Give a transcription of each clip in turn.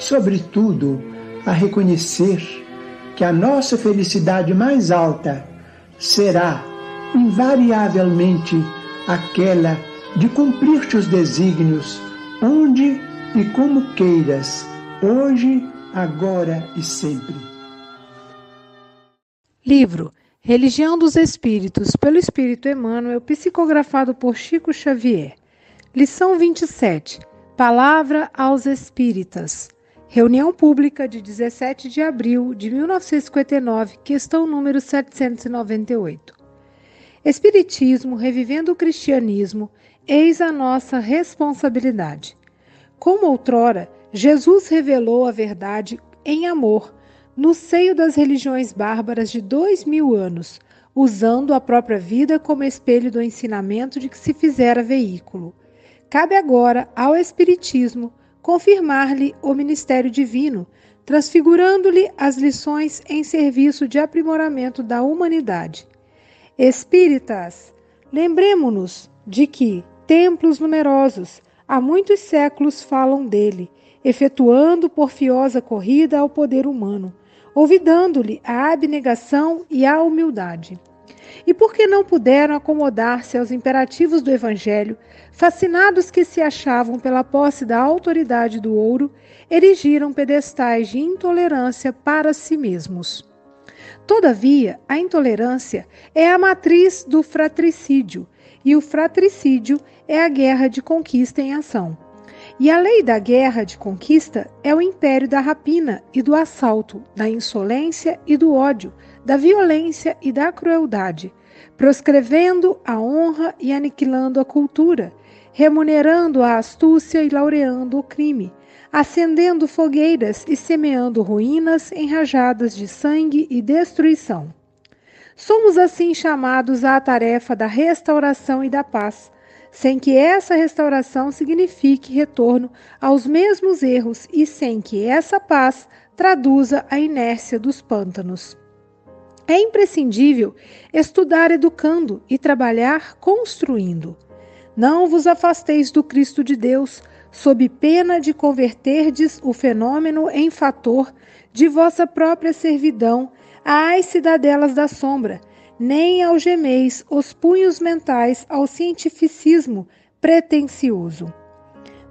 sobretudo, a reconhecer que a nossa felicidade mais alta será invariavelmente aquela de cumprir teus desígnios onde e como queiras, hoje, agora e sempre. Livro Religião dos Espíritos, pelo Espírito Emmanuel, psicografado por Chico Xavier. Lição 27. Palavra aos Espíritas. Reunião pública de 17 de abril de 1959, questão número 798. Espiritismo revivendo o cristianismo, eis a nossa responsabilidade. Como outrora, Jesus revelou a verdade em amor no seio das religiões bárbaras de dois mil anos, usando a própria vida como espelho do ensinamento de que se fizera veículo. Cabe agora ao Espiritismo confirmar-lhe o ministério divino, transfigurando-lhe as lições em serviço de aprimoramento da humanidade. Espíritas, lembremo-nos de que templos numerosos há muitos séculos falam dele, efetuando porfiosa corrida ao poder humano, olvidando-lhe a abnegação e a humildade. E porque não puderam acomodar-se aos imperativos do Evangelho, fascinados que se achavam pela posse da autoridade do ouro, erigiram pedestais de intolerância para si mesmos. Todavia, a intolerância é a matriz do fratricídio, e o fratricídio é a guerra de conquista em ação. E a lei da guerra de conquista é o império da rapina e do assalto, da insolência e do ódio, da violência e da crueldade, proscrevendo a honra e aniquilando a cultura, remunerando a astúcia e laureando o crime, acendendo fogueiras e semeando ruínas enrajadas de sangue e destruição. Somos assim chamados à tarefa da restauração e da paz, sem que essa restauração signifique retorno aos mesmos erros e sem que essa paz traduza a inércia dos pântanos. É imprescindível estudar educando e trabalhar construindo. Não vos afasteis do Cristo de Deus, sob pena de converterdes o fenômeno em fator de vossa própria servidão às cidadelas da sombra, nem algemeis os punhos mentais ao cientificismo pretensioso.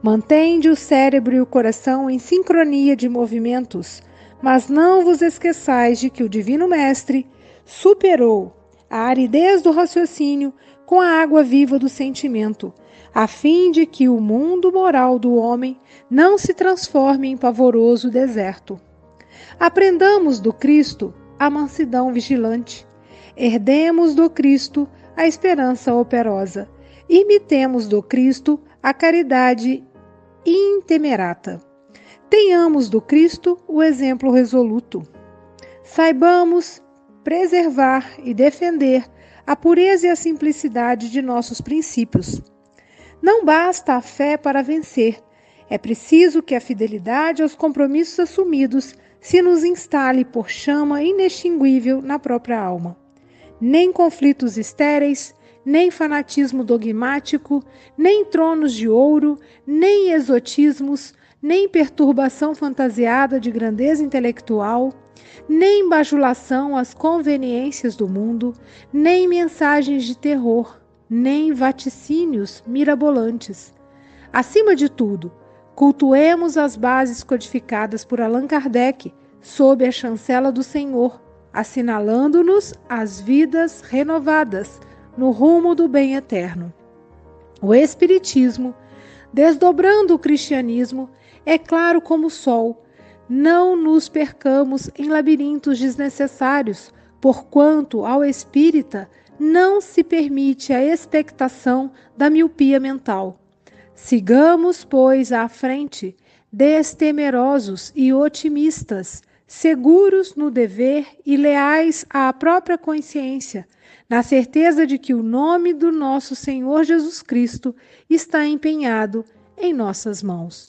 Mantende o cérebro e o coração em sincronia de movimentos, mas não vos esqueçais de que o Divino Mestre superou a aridez do raciocínio com a água viva do sentimento, a fim de que o mundo moral do homem não se transforme em pavoroso deserto. Aprendamos do Cristo a mansidão vigilante, herdemos do Cristo a esperança operosa, imitemos do Cristo a caridade intemerata. Tenhamos do Cristo o exemplo resoluto. Saibamos preservar e defender a pureza e a simplicidade de nossos princípios. Não basta a fé para vencer, é preciso que a fidelidade aos compromissos assumidos se nos instale por chama inextinguível na própria alma. Nem conflitos estéreis, nem fanatismo dogmático, nem tronos de ouro, nem exotismos, nem perturbação fantasiada de grandeza intelectual, nem bajulação às conveniências do mundo, nem mensagens de terror, nem vaticínios mirabolantes. Acima de tudo, cultuemos as bases codificadas por Allan Kardec sob a chancela do Senhor, assinalando-nos as vidas renovadas no rumo do bem eterno. O Espiritismo, desdobrando o cristianismo, é claro como o sol. Não nos percamos em labirintos desnecessários, porquanto ao espírita não se permite a expectação da miopia mental. Sigamos, pois, à frente, destemerosos e otimistas, seguros no dever e leais à própria consciência, na certeza de que o nome do nosso Senhor Jesus Cristo está empenhado em nossas mãos.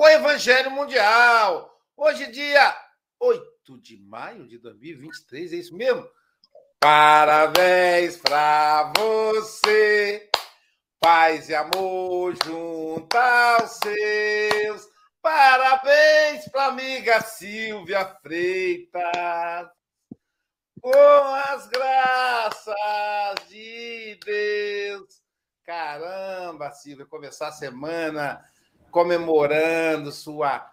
com Evangelho Mundial. Hoje, dia 8 de maio de 2023, é isso mesmo? Parabéns para você, paz e amor junto aos seus. Parabéns para amiga Silvia Freitas com as graças de Deus. Caramba, Silvia, começar a semana comemorando sua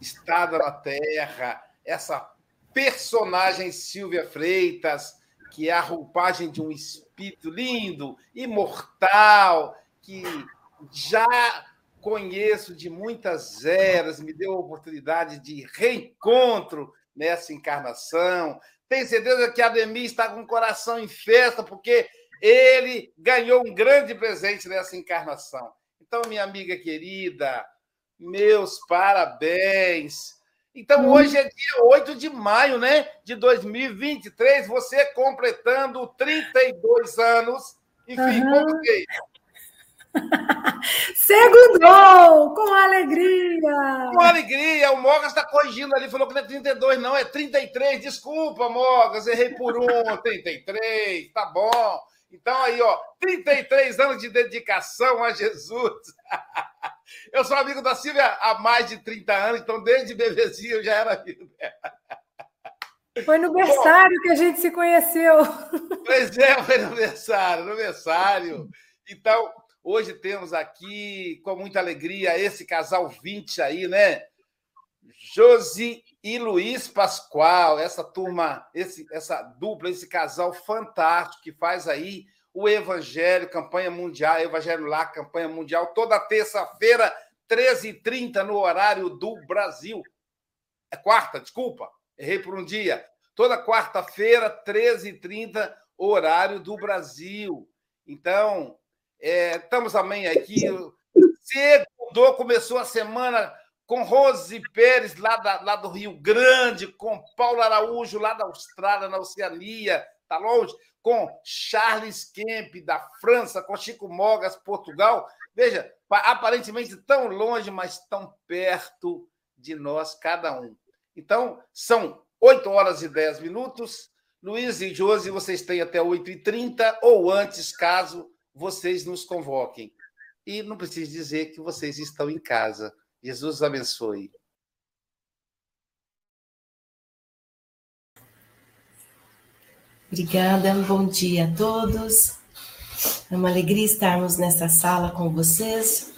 estada na Terra, essa personagem Silvia Freitas, que é a roupagem de um espírito lindo, imortal, que já conheço de muitas eras, me deu a oportunidade de reencontro nessa encarnação. Tenho certeza que Ademir está com o coração em festa, porque ele ganhou um grande presente nessa encarnação. Então, minha amiga querida, meus parabéns. Então, hoje é dia 8 de maio, né? De 2023, você completando 32 anos. Enfim, uhum. como vocês? Segundou! Com alegria! Com alegria! O Mogas está corrigindo ali, falou que não é 32, não, é 33. Desculpa, Mogas, errei por um, 33, tá bom. Então, aí, ó, 33 anos de dedicação a Jesus. Eu sou amigo da Silvia há mais de 30 anos, então desde bebezinho eu já era amigo dela. Foi no berçário que a gente se conheceu. Pois é, foi no berçário, no berçário. Então, Hoje temos aqui, com muita alegria, esse casal 20 aí, né? Josi e Luiz Pascoal, essa turma, esse, essa dupla, esse casal fantástico que faz aí o Evangelho, campanha mundial, Evangelho lá, campanha mundial, toda terça-feira, 13h30, no horário do Brasil. É quarta, desculpa, errei por um dia. Toda quarta-feira, 13h30, horário do Brasil. Então, é, estamos também aqui. Segundo, começou a semana com Rose Pérez, lá, da, lá do Rio Grande, com Paulo Araújo, lá da Austrália, na Oceania, está longe, com Charles Kemp, da França, com Chico Mogas, Portugal. Veja, aparentemente tão longe, mas tão perto de nós, cada um. Então, são 8 horas e 10 minutos. Luiz e Josi, vocês têm até 8h30 ou antes, caso vocês nos convoquem. E não preciso dizer que vocês estão em casa. Jesus abençoe. Obrigada, bom dia a todos. É uma alegria estarmos nesta sala com vocês.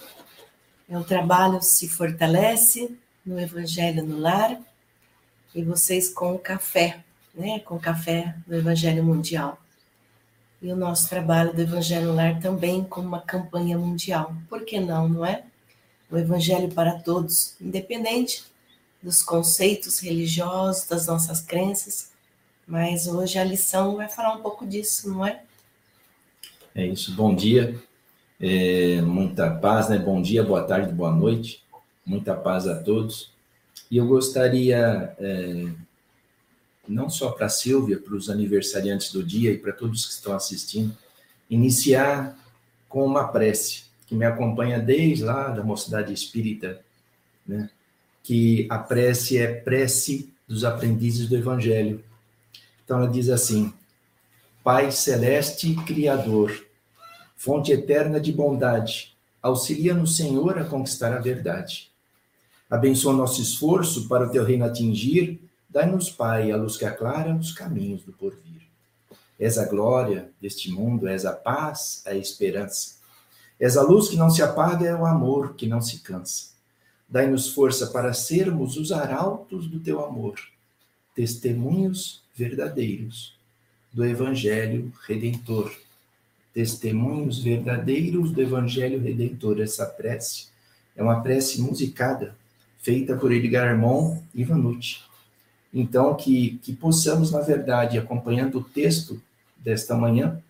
É o trabalho se fortalece no Evangelho no Lar e vocês com o café, né? Com o café do Evangelho Mundial. E o nosso trabalho do Evangelho no Lar também com uma campanha mundial. Por que não, não é? O Evangelho para todos, independente dos conceitos religiosos, das nossas crenças, mas hoje a lição vai falar um pouco disso, não é? É isso. Bom dia, é, muita paz, né? Bom dia, boa tarde, boa noite, muita paz a todos. E eu gostaria, é, não só para a Silvia, para os aniversariantes do dia e para todos que estão assistindo, iniciar com uma prece que me acompanha desde lá da Mocidade Espírita, né? que a prece é prece dos aprendizes do Evangelho. Então ela diz assim: Pai celeste criador, fonte eterna de bondade, auxilia-nos, Senhor, a conquistar a verdade. Abençoa nosso esforço para o teu reino atingir, dai-nos, Pai, a luz que aclara os caminhos do porvir. És a glória deste mundo, és a paz, a esperança. És a luz que não se apaga, é o amor que não se cansa. Dai-nos força para sermos os arautos do teu amor, testemunhos verdadeiros do Evangelho Redentor. Testemunhos verdadeiros do Evangelho Redentor. Essa prece é uma prece musicada, feita por Edgar Armand e Vanucci. Então, que, que possamos, na verdade, acompanhando o texto desta manhã,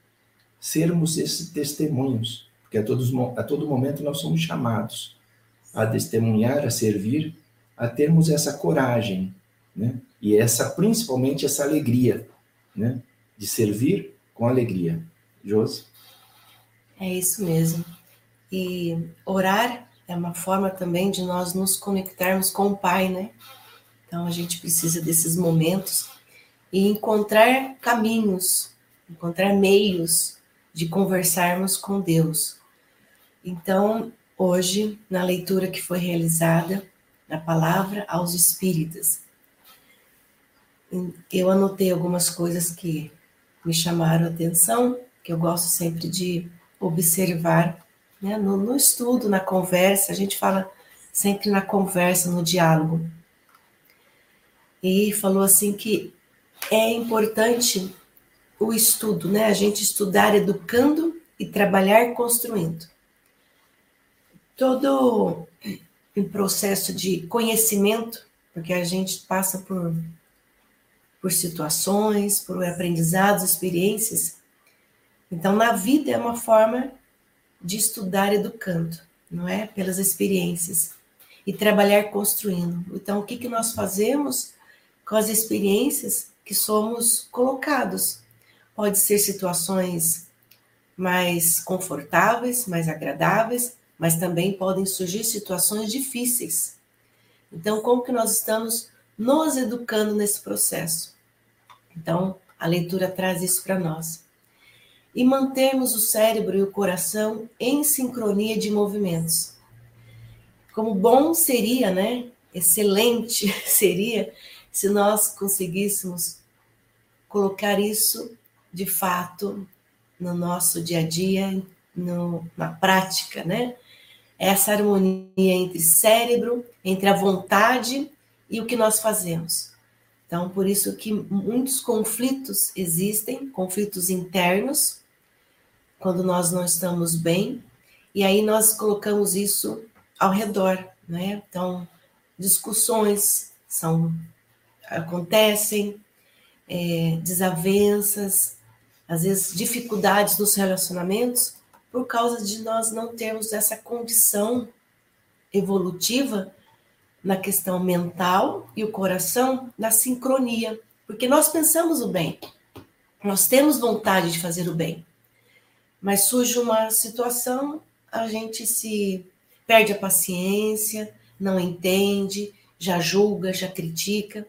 sermos esses testemunhos, porque a, todos, a todo momento nós somos chamados a testemunhar, a servir, a termos essa coragem, né? E essa, principalmente, essa alegria, né? De servir com alegria. Josi? É isso mesmo. E orar é uma forma também de nós nos conectarmos com o Pai, né? Então a gente precisa desses momentos e encontrar caminhos, encontrar meios de conversarmos com Deus. Então, hoje, na leitura que foi realizada, na palavra aos Espíritas, eu anotei algumas coisas que me chamaram a atenção, que eu gosto sempre de observar né? no, no estudo, na conversa, a gente fala sempre na conversa, no diálogo. E falou assim que é importante o estudo, né? A gente estudar educando e trabalhar construindo. Todo um processo de conhecimento, porque a gente passa por por situações, por aprendizados, experiências. Então, na vida é uma forma de estudar educando, não é? Pelas experiências e trabalhar construindo. Então, o que, que nós fazemos com as experiências que somos colocados? Pode ser situações mais confortáveis, mais agradáveis, mas também podem surgir situações difíceis. Então, como que nós estamos nos educando nesse processo. Então, a leitura traz isso para nós. E mantermos o cérebro e o coração em sincronia de movimentos. Como bom seria, né? Excelente seria se nós conseguíssemos colocar isso de fato no nosso dia a dia, no, na prática, né? Essa harmonia entre cérebro, entre a vontade e o que nós fazemos. Então, por isso que muitos conflitos existem, conflitos internos, quando nós não estamos bem, e aí nós colocamos isso ao redor, né? Então, discussões são acontecem, é, desavenças, às vezes dificuldades nos relacionamentos, por causa de nós não termos essa condição evolutiva na questão mental e o coração na sincronia, porque nós pensamos o bem, nós temos vontade de fazer o bem, mas surge uma situação, a gente se perde a paciência, não entende, já julga, já critica.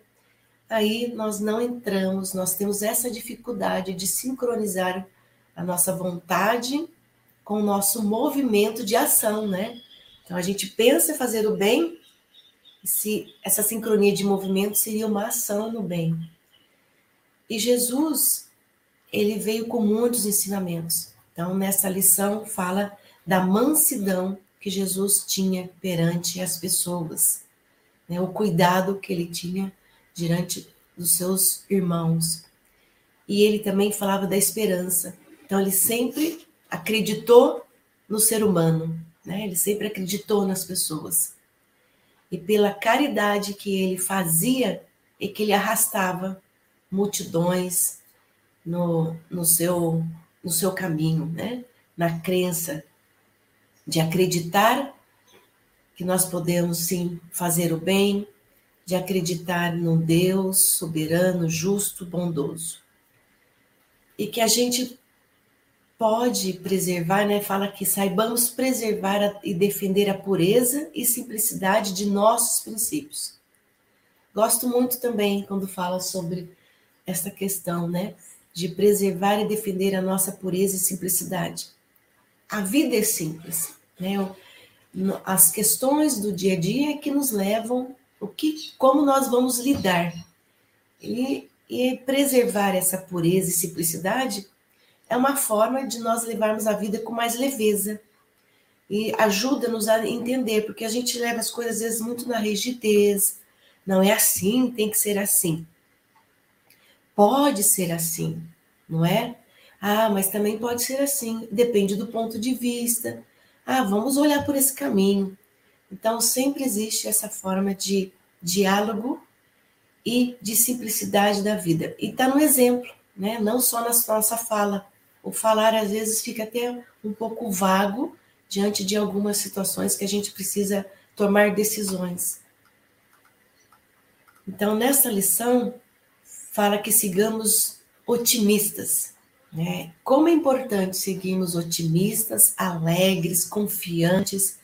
Aí nós não entramos, nós temos essa dificuldade de sincronizar a nossa vontade com o nosso movimento de ação, né? Então a gente pensa em fazer o bem, se essa sincronia de movimento seria uma ação no bem. E Jesus, ele veio com muitos ensinamentos. Então, nessa lição, fala da mansidão que Jesus tinha perante as pessoas, né? o cuidado que ele tinha diante dos seus irmãos. E ele também falava da esperança. Então, ele sempre acreditou no ser humano, né? ele sempre acreditou nas pessoas. E pela caridade que ele fazia, e que ele arrastava multidões no, no, seu, no seu caminho, né? na crença de acreditar que nós podemos sim fazer o bem, de acreditar no Deus soberano, justo, bondoso. E que a gente pode preservar, né? Fala que saibamos preservar e defender a pureza e simplicidade de nossos princípios. Gosto muito também quando fala sobre essa questão, né? De preservar e defender a nossa pureza e simplicidade. A vida é simples, né? As questões do dia a dia que nos levam o que, como nós vamos lidar e, e preservar essa pureza e simplicidade é uma forma de nós levarmos a vida com mais leveza e ajuda-nos a entender, porque a gente leva as coisas às vezes muito na rigidez, não é assim, tem que ser assim. Pode ser assim, não é? Ah, mas também pode ser assim, depende do ponto de vista. Ah, vamos olhar por esse caminho. Então, sempre existe essa forma de diálogo e de simplicidade da vida. E está no exemplo, né? não só na nossa fala. O falar, às vezes, fica até um pouco vago diante de algumas situações que a gente precisa tomar decisões. Então, nessa lição, fala que sigamos otimistas. Né? Como é importante seguirmos otimistas, alegres, confiantes,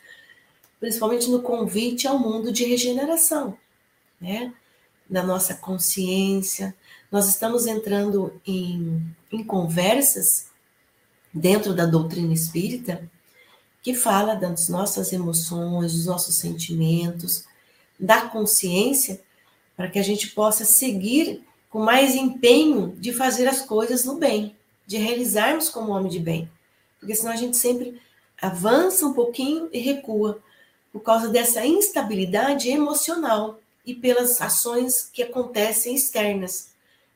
principalmente no convite ao mundo de regeneração, né? na nossa consciência. Nós estamos entrando em, em conversas dentro da doutrina espírita que fala das nossas emoções, dos nossos sentimentos, da consciência, para que a gente possa seguir com mais empenho de fazer as coisas no bem, de realizarmos como homem de bem. Porque senão a gente sempre avança um pouquinho e recua por causa dessa instabilidade emocional e pelas ações que acontecem externas.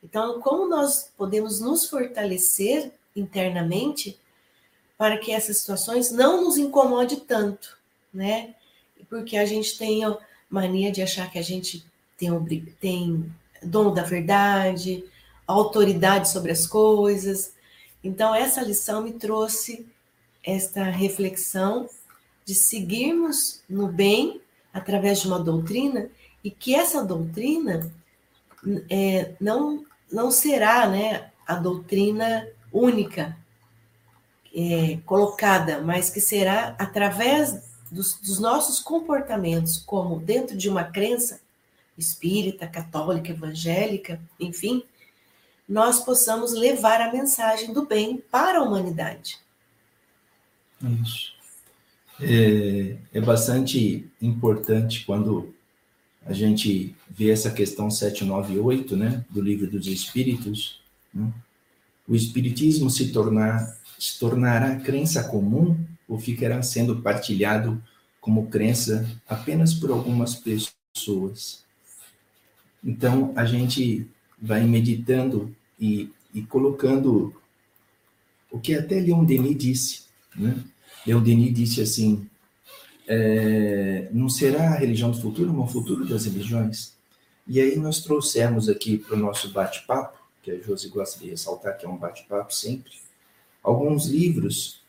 Então, como nós podemos nos fortalecer internamente para que essas situações não nos incomode tanto, né? Porque a gente tem a mania de achar que a gente tem, tem dono da verdade, autoridade sobre as coisas. Então, essa lição me trouxe esta reflexão de seguirmos no bem através de uma doutrina e que essa doutrina é, não, não será né, a doutrina única é, colocada, mas que será através dos, dos nossos comportamentos, como dentro de uma crença espírita, católica, evangélica, enfim, nós possamos levar a mensagem do bem para a humanidade. Isso. É, é bastante importante quando a gente vê essa questão 798, né, do livro dos Espíritos, né? o Espiritismo se, tornar, se tornará crença comum ou ficará sendo partilhado como crença apenas por algumas pessoas. Então, a gente vai meditando e, e colocando o que até Leon Denis disse. Né? Leon Denis disse assim, é, não será a religião do futuro uma futuro das religiões? E aí nós trouxemos aqui para o nosso bate-papo, que a Josi gosta de ressaltar que é um bate-papo sempre, alguns livros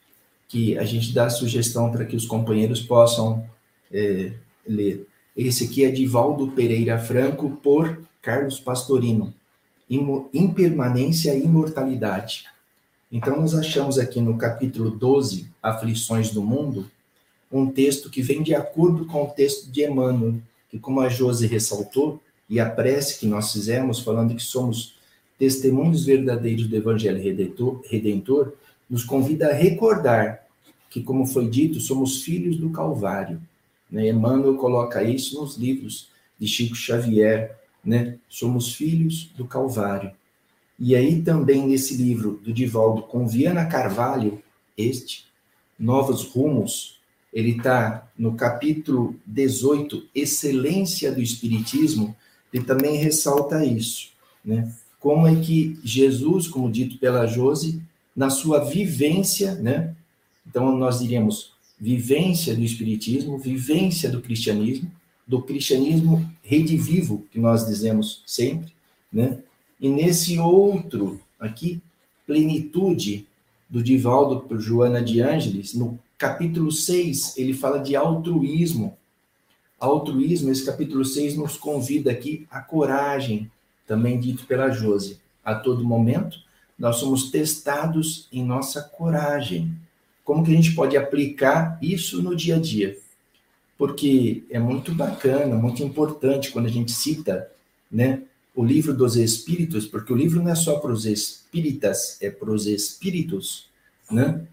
que a gente dá sugestão para que os companheiros possam é, ler. Esse aqui é de Valdo Pereira Franco, por Carlos Pastorino, Impermanência e Imortalidade. Então, nós achamos aqui no capítulo 12, Aflições do Mundo, um texto que vem de acordo com o texto de Emmanuel, que, como a Josi ressaltou, e a prece que nós fizemos, falando que somos testemunhos verdadeiros do Evangelho Redentor, Redentor nos convida a recordar que, como foi dito, somos filhos do Calvário. Né? Emmanuel coloca isso nos livros de Chico Xavier, né? Somos filhos do Calvário. E aí também nesse livro do Divaldo com Viana Carvalho, este, Novos Rumos, ele está no capítulo 18, Excelência do Espiritismo, ele também ressalta isso, né? Como é que Jesus, como dito pela Jose, na sua vivência, né? Então nós diríamos vivência do espiritismo, vivência do cristianismo, do cristianismo redivivo, que nós dizemos sempre, né? E nesse outro aqui, plenitude do Divaldo por Joana de Ângeles, no capítulo 6, ele fala de altruísmo. Altruísmo, esse capítulo 6 nos convida aqui a coragem, também dito pela Jose. A todo momento, nós somos testados em nossa coragem. Como que a gente pode aplicar isso no dia a dia? Porque é muito bacana, muito importante quando a gente cita, né, o livro dos espíritos, porque o livro não é só para os espíritas, é para os espíritos, né?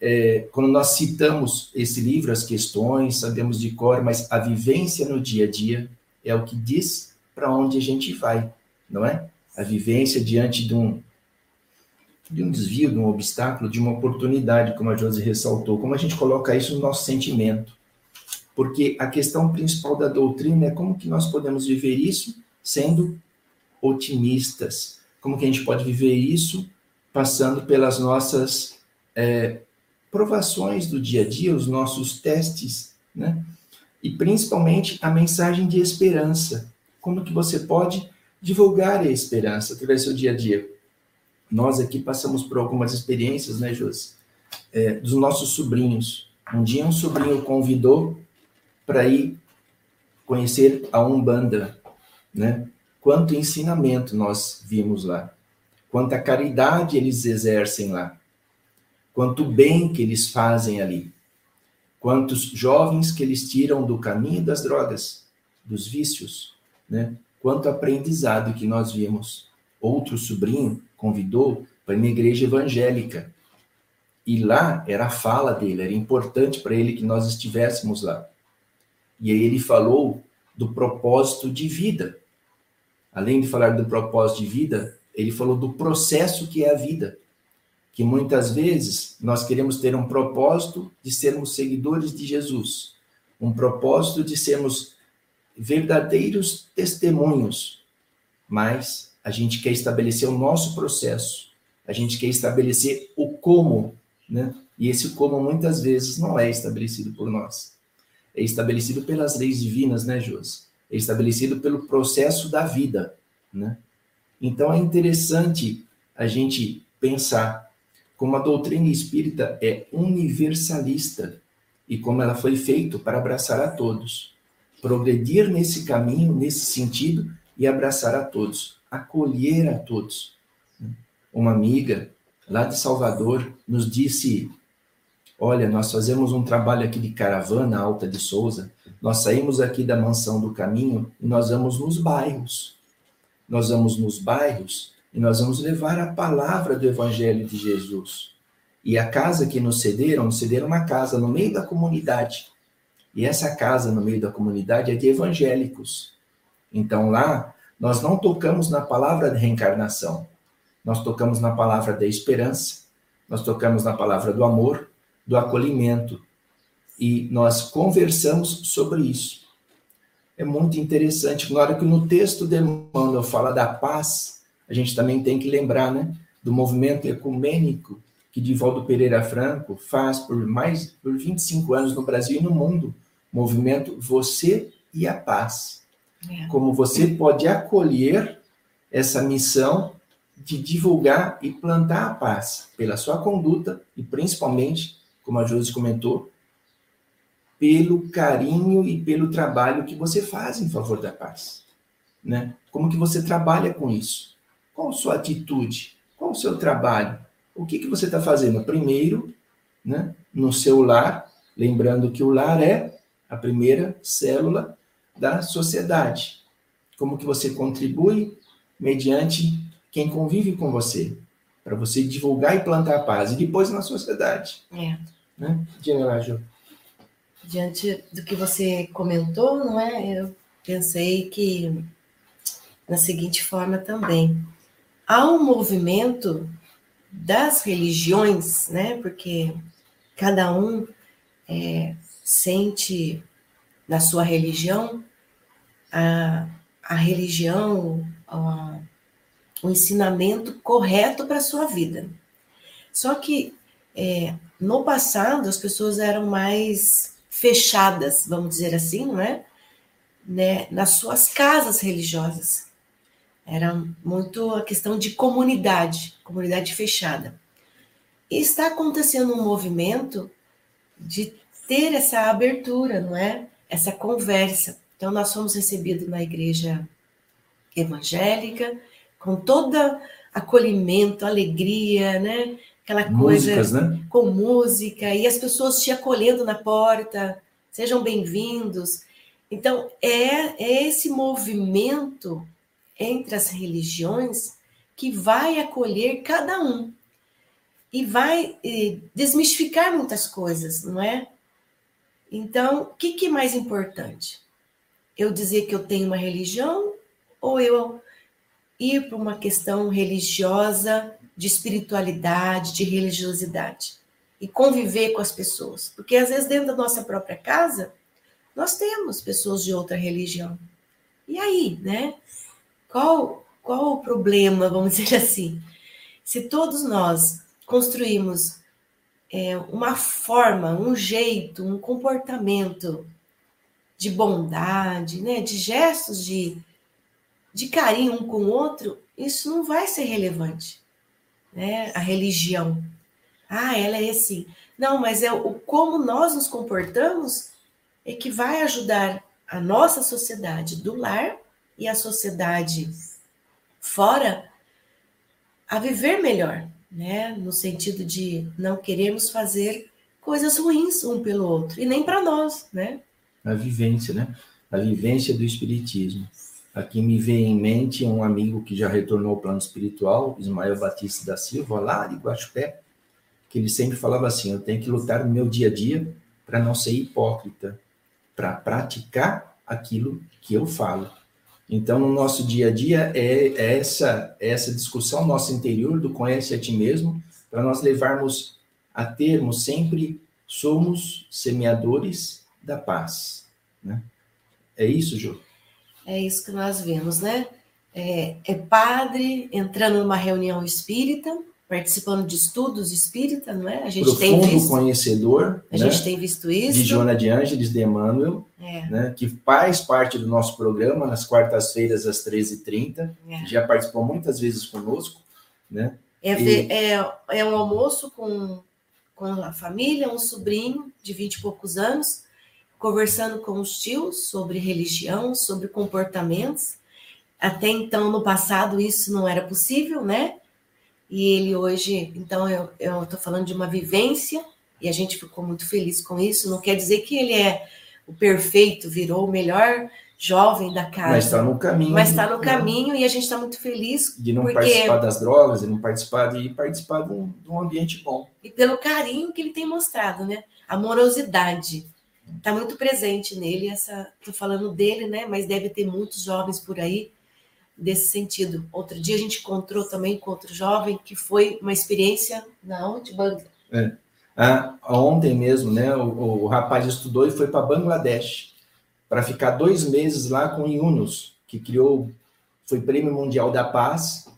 É, quando nós citamos esse livro, as questões, sabemos de cor, mas a vivência no dia a dia é o que diz para onde a gente vai, não é? A vivência diante de um, de um desvio, de um obstáculo, de uma oportunidade, como a Josi ressaltou, como a gente coloca isso no nosso sentimento. Porque a questão principal da doutrina é como que nós podemos viver isso sendo otimistas. Como que a gente pode viver isso passando pelas nossas é, provações do dia a dia, os nossos testes, né? E principalmente a mensagem de esperança. Como que você pode divulgar a esperança através do seu dia a dia? Nós aqui passamos por algumas experiências, né, Josi? É, dos nossos sobrinhos. Um dia um sobrinho convidou para ir conhecer a Umbanda, né? Quanto ensinamento nós vimos lá, quanta caridade eles exercem lá, quanto bem que eles fazem ali, quantos jovens que eles tiram do caminho das drogas, dos vícios, né? Quanto aprendizado que nós vimos. Outro sobrinho convidou para uma igreja evangélica. E lá era a fala dele, era importante para ele que nós estivéssemos lá. E aí ele falou do propósito de vida além de falar do propósito de vida, ele falou do processo que é a vida. Que muitas vezes nós queremos ter um propósito de sermos seguidores de Jesus, um propósito de sermos verdadeiros testemunhos, mas a gente quer estabelecer o nosso processo, a gente quer estabelecer o como, né? E esse como muitas vezes não é estabelecido por nós. É estabelecido pelas leis divinas, né, Josi? Estabelecido pelo processo da vida, né? Então é interessante a gente pensar como a doutrina espírita é universalista e como ela foi feita para abraçar a todos, progredir nesse caminho, nesse sentido e abraçar a todos, acolher a todos. Uma amiga lá de Salvador nos disse Olha, nós fazemos um trabalho aqui de caravana Alta de Souza. Nós saímos aqui da mansão do caminho e nós vamos nos bairros. Nós vamos nos bairros e nós vamos levar a palavra do Evangelho de Jesus. E a casa que nos cederam, nos cederam uma casa no meio da comunidade. E essa casa no meio da comunidade é de evangélicos. Então lá, nós não tocamos na palavra da reencarnação. Nós tocamos na palavra da esperança, nós tocamos na palavra do amor, do acolhimento. E nós conversamos sobre isso. É muito interessante, na hora que no texto de Emmanuel fala da paz, a gente também tem que lembrar, né, do movimento ecumênico que Divaldo Pereira Franco faz por mais por 25 anos no Brasil e no mundo, movimento Você e a Paz. É. Como você pode acolher essa missão de divulgar e plantar a paz pela sua conduta e principalmente como a Josi comentou, pelo carinho e pelo trabalho que você faz em favor da paz. Né? Como que você trabalha com isso? Qual a sua atitude? Qual o seu trabalho? O que, que você está fazendo? Primeiro, né, no seu lar, lembrando que o lar é a primeira célula da sociedade. Como que você contribui mediante quem convive com você, para você divulgar e plantar a paz, e depois na sociedade. É. Né? Ju. Diante do que você comentou, não é? Eu pensei que na seguinte forma também. Há um movimento das religiões, né? Porque cada um é, sente na sua religião a, a religião, a, o ensinamento correto para a sua vida. Só que é, no passado as pessoas eram mais fechadas, vamos dizer assim, não é? Né, nas suas casas religiosas. Era muito a questão de comunidade, comunidade fechada. E está acontecendo um movimento de ter essa abertura, não é? Essa conversa. Então, nós fomos recebidos na igreja evangélica, com todo acolhimento, alegria, né? Aquela Músicas, coisa né? com música, e as pessoas te acolhendo na porta, sejam bem-vindos. Então, é, é esse movimento entre as religiões que vai acolher cada um e vai eh, desmistificar muitas coisas, não é? Então, o que, que é mais importante? Eu dizer que eu tenho uma religião ou eu ir para uma questão religiosa, de espiritualidade, de religiosidade e conviver com as pessoas? Porque às vezes dentro da nossa própria casa nós temos pessoas de outra religião. E aí, né? Qual, qual o problema, vamos dizer assim? Se todos nós construímos é, uma forma, um jeito, um comportamento de bondade, né, de gestos de, de carinho um com o outro, isso não vai ser relevante. Né? A religião. Ah, ela é assim. Não, mas é o como nós nos comportamos é que vai ajudar a nossa sociedade do lar e a sociedade fora a viver melhor, né? No sentido de não queremos fazer coisas ruins um pelo outro e nem para nós, né? A vivência, né? A vivência do espiritismo. Aqui me vem em mente um amigo que já retornou ao plano espiritual, Ismael Batista da Silva, lá de Guaxupé, que ele sempre falava assim: eu tenho que lutar no meu dia a dia para não ser hipócrita, para praticar aquilo que eu falo. Então, no nosso dia a dia, é essa, essa discussão nosso interior do conhece a ti mesmo, para nós levarmos a termos sempre somos semeadores da paz. Né? É isso, Jô? É isso que nós vemos, né? É, é padre entrando numa reunião espírita, participando de estudos espírita, não é? A gente Profundo tem visto, conhecedor a né? gente tem visto isso. de Joana de Ângeles de Emmanuel, É, né? que faz parte do nosso programa nas quartas-feiras às 13h30, é. já participou muitas vezes conosco, né? É, E- é, é um almoço com, com a família, um sobrinho de vinte e poucos anos, conversando com os tios sobre religião, sobre comportamentos. Até então, no passado, isso não era possível, né? E ele hoje, então, eu estou falando de uma vivência, e a gente ficou muito feliz com isso. Não quer dizer que ele é o perfeito, virou o melhor jovem da casa. Mas está no caminho. Mas está no né? caminho e a gente está muito feliz De não porque participar das drogas, de não participar de participar de um, de um ambiente bom. e pelo carinho que ele tem mostrado, né? Amorosidade. Está muito presente nele, essa. Estou falando dele, né? Mas deve ter muitos jovens por aí desse sentido. Outro dia a gente encontrou também com outro jovem que foi uma experiência na onde? Bang- Ah, ontem mesmo, né, o, o rapaz estudou e foi para Bangladesh para ficar dois meses lá com Yunus, que criou, foi Prêmio Mundial da Paz,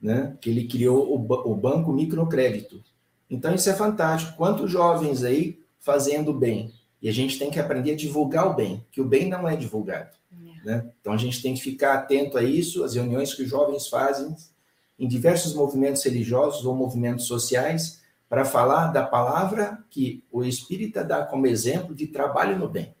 né, que ele criou o, o Banco Microcrédito. Então isso é fantástico. Quantos jovens aí fazendo bem? E a gente tem que aprender a divulgar o bem, que o bem não é divulgado. Né? Então a gente tem que ficar atento a isso, as reuniões que os jovens fazem em diversos movimentos religiosos ou movimentos sociais, para falar da palavra que o espírita dá como exemplo de trabalho no bem.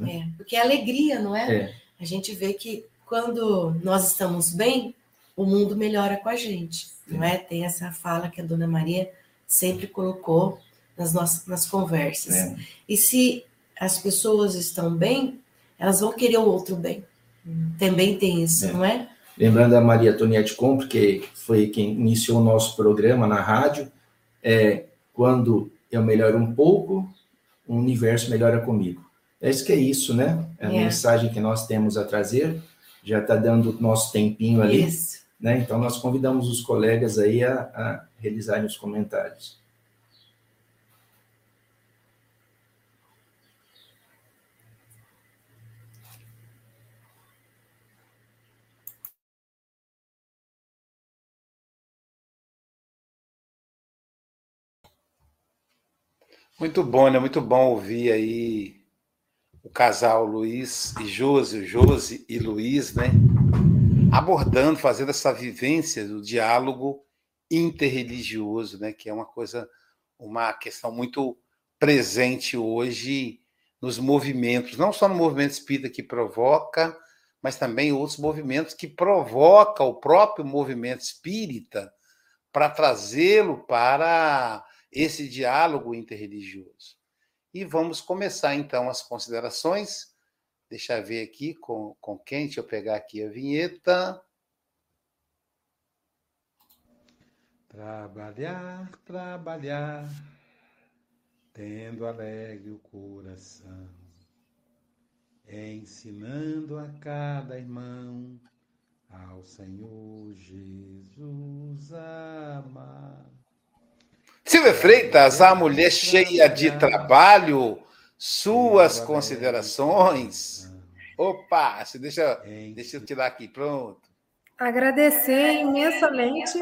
É, porque é alegria, não é? É. A gente vê que quando nós estamos bem, o mundo melhora com a gente, não é? Tem essa fala que a Dona Maria sempre colocou nas nossas nas conversas. É. E se as pessoas estão bem, elas vão querer o outro bem. Também tem isso, É. não é? Lembrando da Maria Toniette Compre, que foi quem iniciou o nosso programa na rádio, é, quando eu melhoro um pouco, o universo melhora comigo. É isso que é isso, né? É a yeah. mensagem que nós temos a trazer. Já está dando o nosso tempinho ali. Isso. Né? Então, nós convidamos os colegas aí a, a realizarem os comentários. Muito bom, né? Muito bom ouvir aí o casal Luiz e Josi, Josi e Luiz, né? Abordando, fazendo essa vivência do diálogo interreligioso, né? Que é uma coisa, uma questão muito presente hoje nos movimentos, não só no movimento espírita que provoca, mas também outros movimentos que provocam o próprio movimento espírita para trazê-lo para esse diálogo interreligioso. E vamos começar então as considerações. Deixa eu ver aqui com, com quem, deixa eu pegar aqui a vinheta. Trabalhar, trabalhar, tendo alegre o coração, ensinando a cada irmão ao Senhor Jesus amar. Silvia Freitas, a mulher cheia de trabalho, suas considerações. Opa, deixa, deixa eu tirar aqui, pronto. Agradecer imensamente.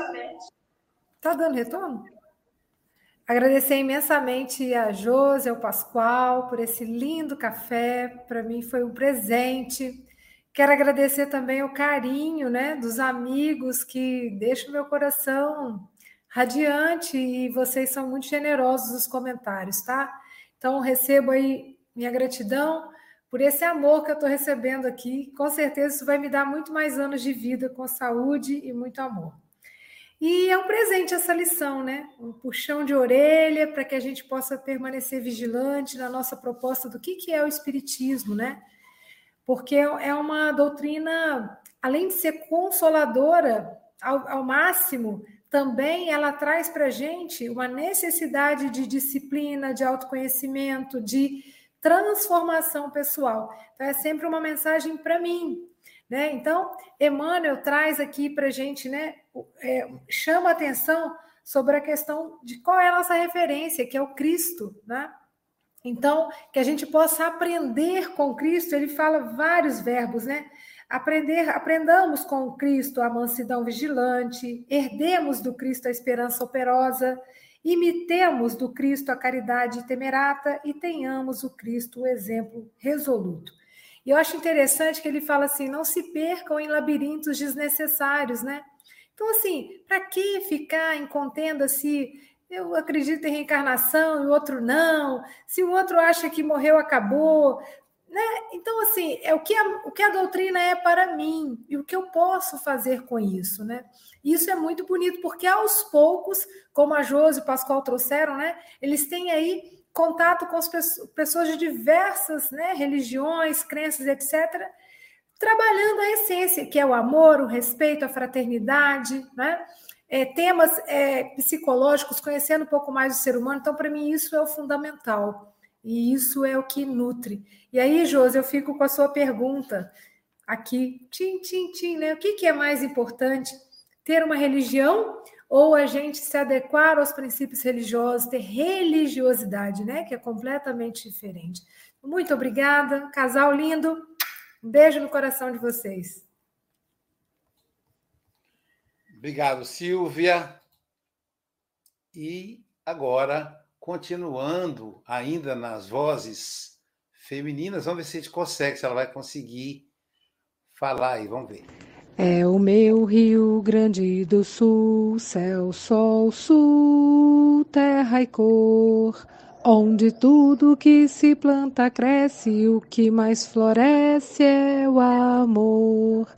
Tá dando retorno? Agradecer imensamente a Josi, ao Pascoal, por esse lindo café. Para mim foi um presente. Quero agradecer também o carinho né, dos amigos que deixam meu coração radiante e vocês são muito generosos nos comentários, tá? Então, recebo aí minha gratidão por esse amor que eu estou recebendo aqui. Com certeza isso vai me dar muito mais anos de vida com saúde e muito amor. E é um presente essa lição, né? Um puxão de orelha para que a gente possa permanecer vigilante na nossa proposta do que, que é o Espiritismo, né? Porque é uma doutrina, além de ser consoladora ao, ao máximo, também ela traz para a gente uma necessidade de disciplina, de autoconhecimento, de transformação pessoal. Então, é sempre uma mensagem para mim. Né? Então, Emmanuel traz aqui para a gente, né, é, chama atenção sobre a questão de qual é a nossa referência, que é o Cristo. Né? Então, que a gente possa aprender com Cristo, ele fala vários verbos, né? Aprender, aprendamos com Cristo a mansidão vigilante, herdemos do Cristo a esperança operosa, imitemos do Cristo a caridade temerata e tenhamos o Cristo o exemplo resoluto. E eu acho interessante que ele fala assim: não se percam em labirintos desnecessários, né? Então, assim, para que ficar em contenda se eu acredito em reencarnação e o outro não, se o outro acha que morreu, acabou, né? Então, assim, é o que, a, o que a doutrina é para mim e o que eu posso fazer com isso. Né? Isso é muito bonito, porque aos poucos, como a Josi e o Pascoal trouxeram, né, eles têm aí contato com as pessoas de diversas né, religiões, crenças, etc., trabalhando a essência, que é o amor, o respeito, a fraternidade, né? É, temas é, psicológicos, conhecendo um pouco mais o ser humano. Então, para mim, isso é o fundamental. E isso é o que nutre. E aí, Josi, eu fico com a sua pergunta aqui, tim, tim, tim, né? O que, que é mais importante? Ter uma religião ou a gente se adequar aos princípios religiosos, ter religiosidade, né? Que é completamente diferente. Muito obrigada, casal lindo. Um beijo no coração de vocês. Obrigado, Silvia. E agora, continuando ainda nas vozes femininas. Vamos ver se a gente consegue, se ela vai conseguir falar aí, vamos ver. É o meu Rio Grande do Sul, céu, sol, sul, terra e cor, onde tudo que se planta cresce, o que mais floresce é o amor.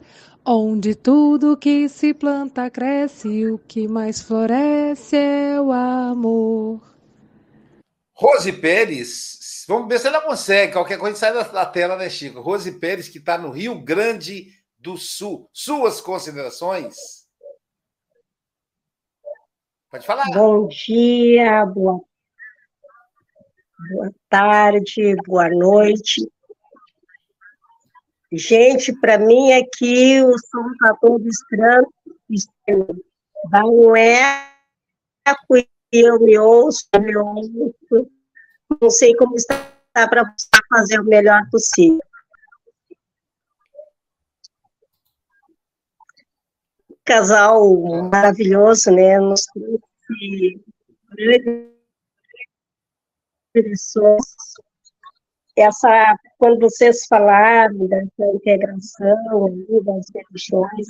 Onde tudo que se planta cresce, o que mais floresce é o amor. Rose Pérez Vamos ver se ela consegue. Qualquer coisa sai da, tela, né, Chico? Rose Pérez, que está no Rio Grande do Sul. Suas considerações? Pode falar. Bom dia, boa, boa tarde, boa noite. Gente, para mim aqui o som está todo estranho. Não é eu me ouço, eu me ouço. Não sei como está para fazer o melhor possível. Casal maravilhoso, né? Nos. Essa, quando vocês falaram dessa integração das religiões,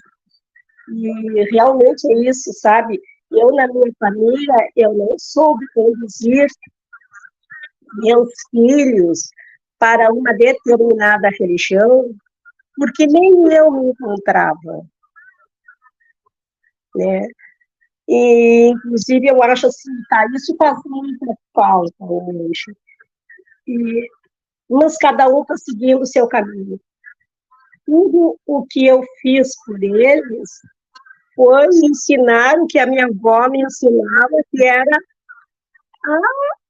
e realmente é isso, sabe? Eu, na minha família, eu não soube conduzir meus filhos para uma determinada religião, porque nem eu me encontrava. Né? E, inclusive, eu acho assim, tá, isso faz muita falta hoje. E, mas cada um está seguindo o seu caminho. Tudo o que eu fiz por eles foi ensinar o que a minha avó me ensinava, que era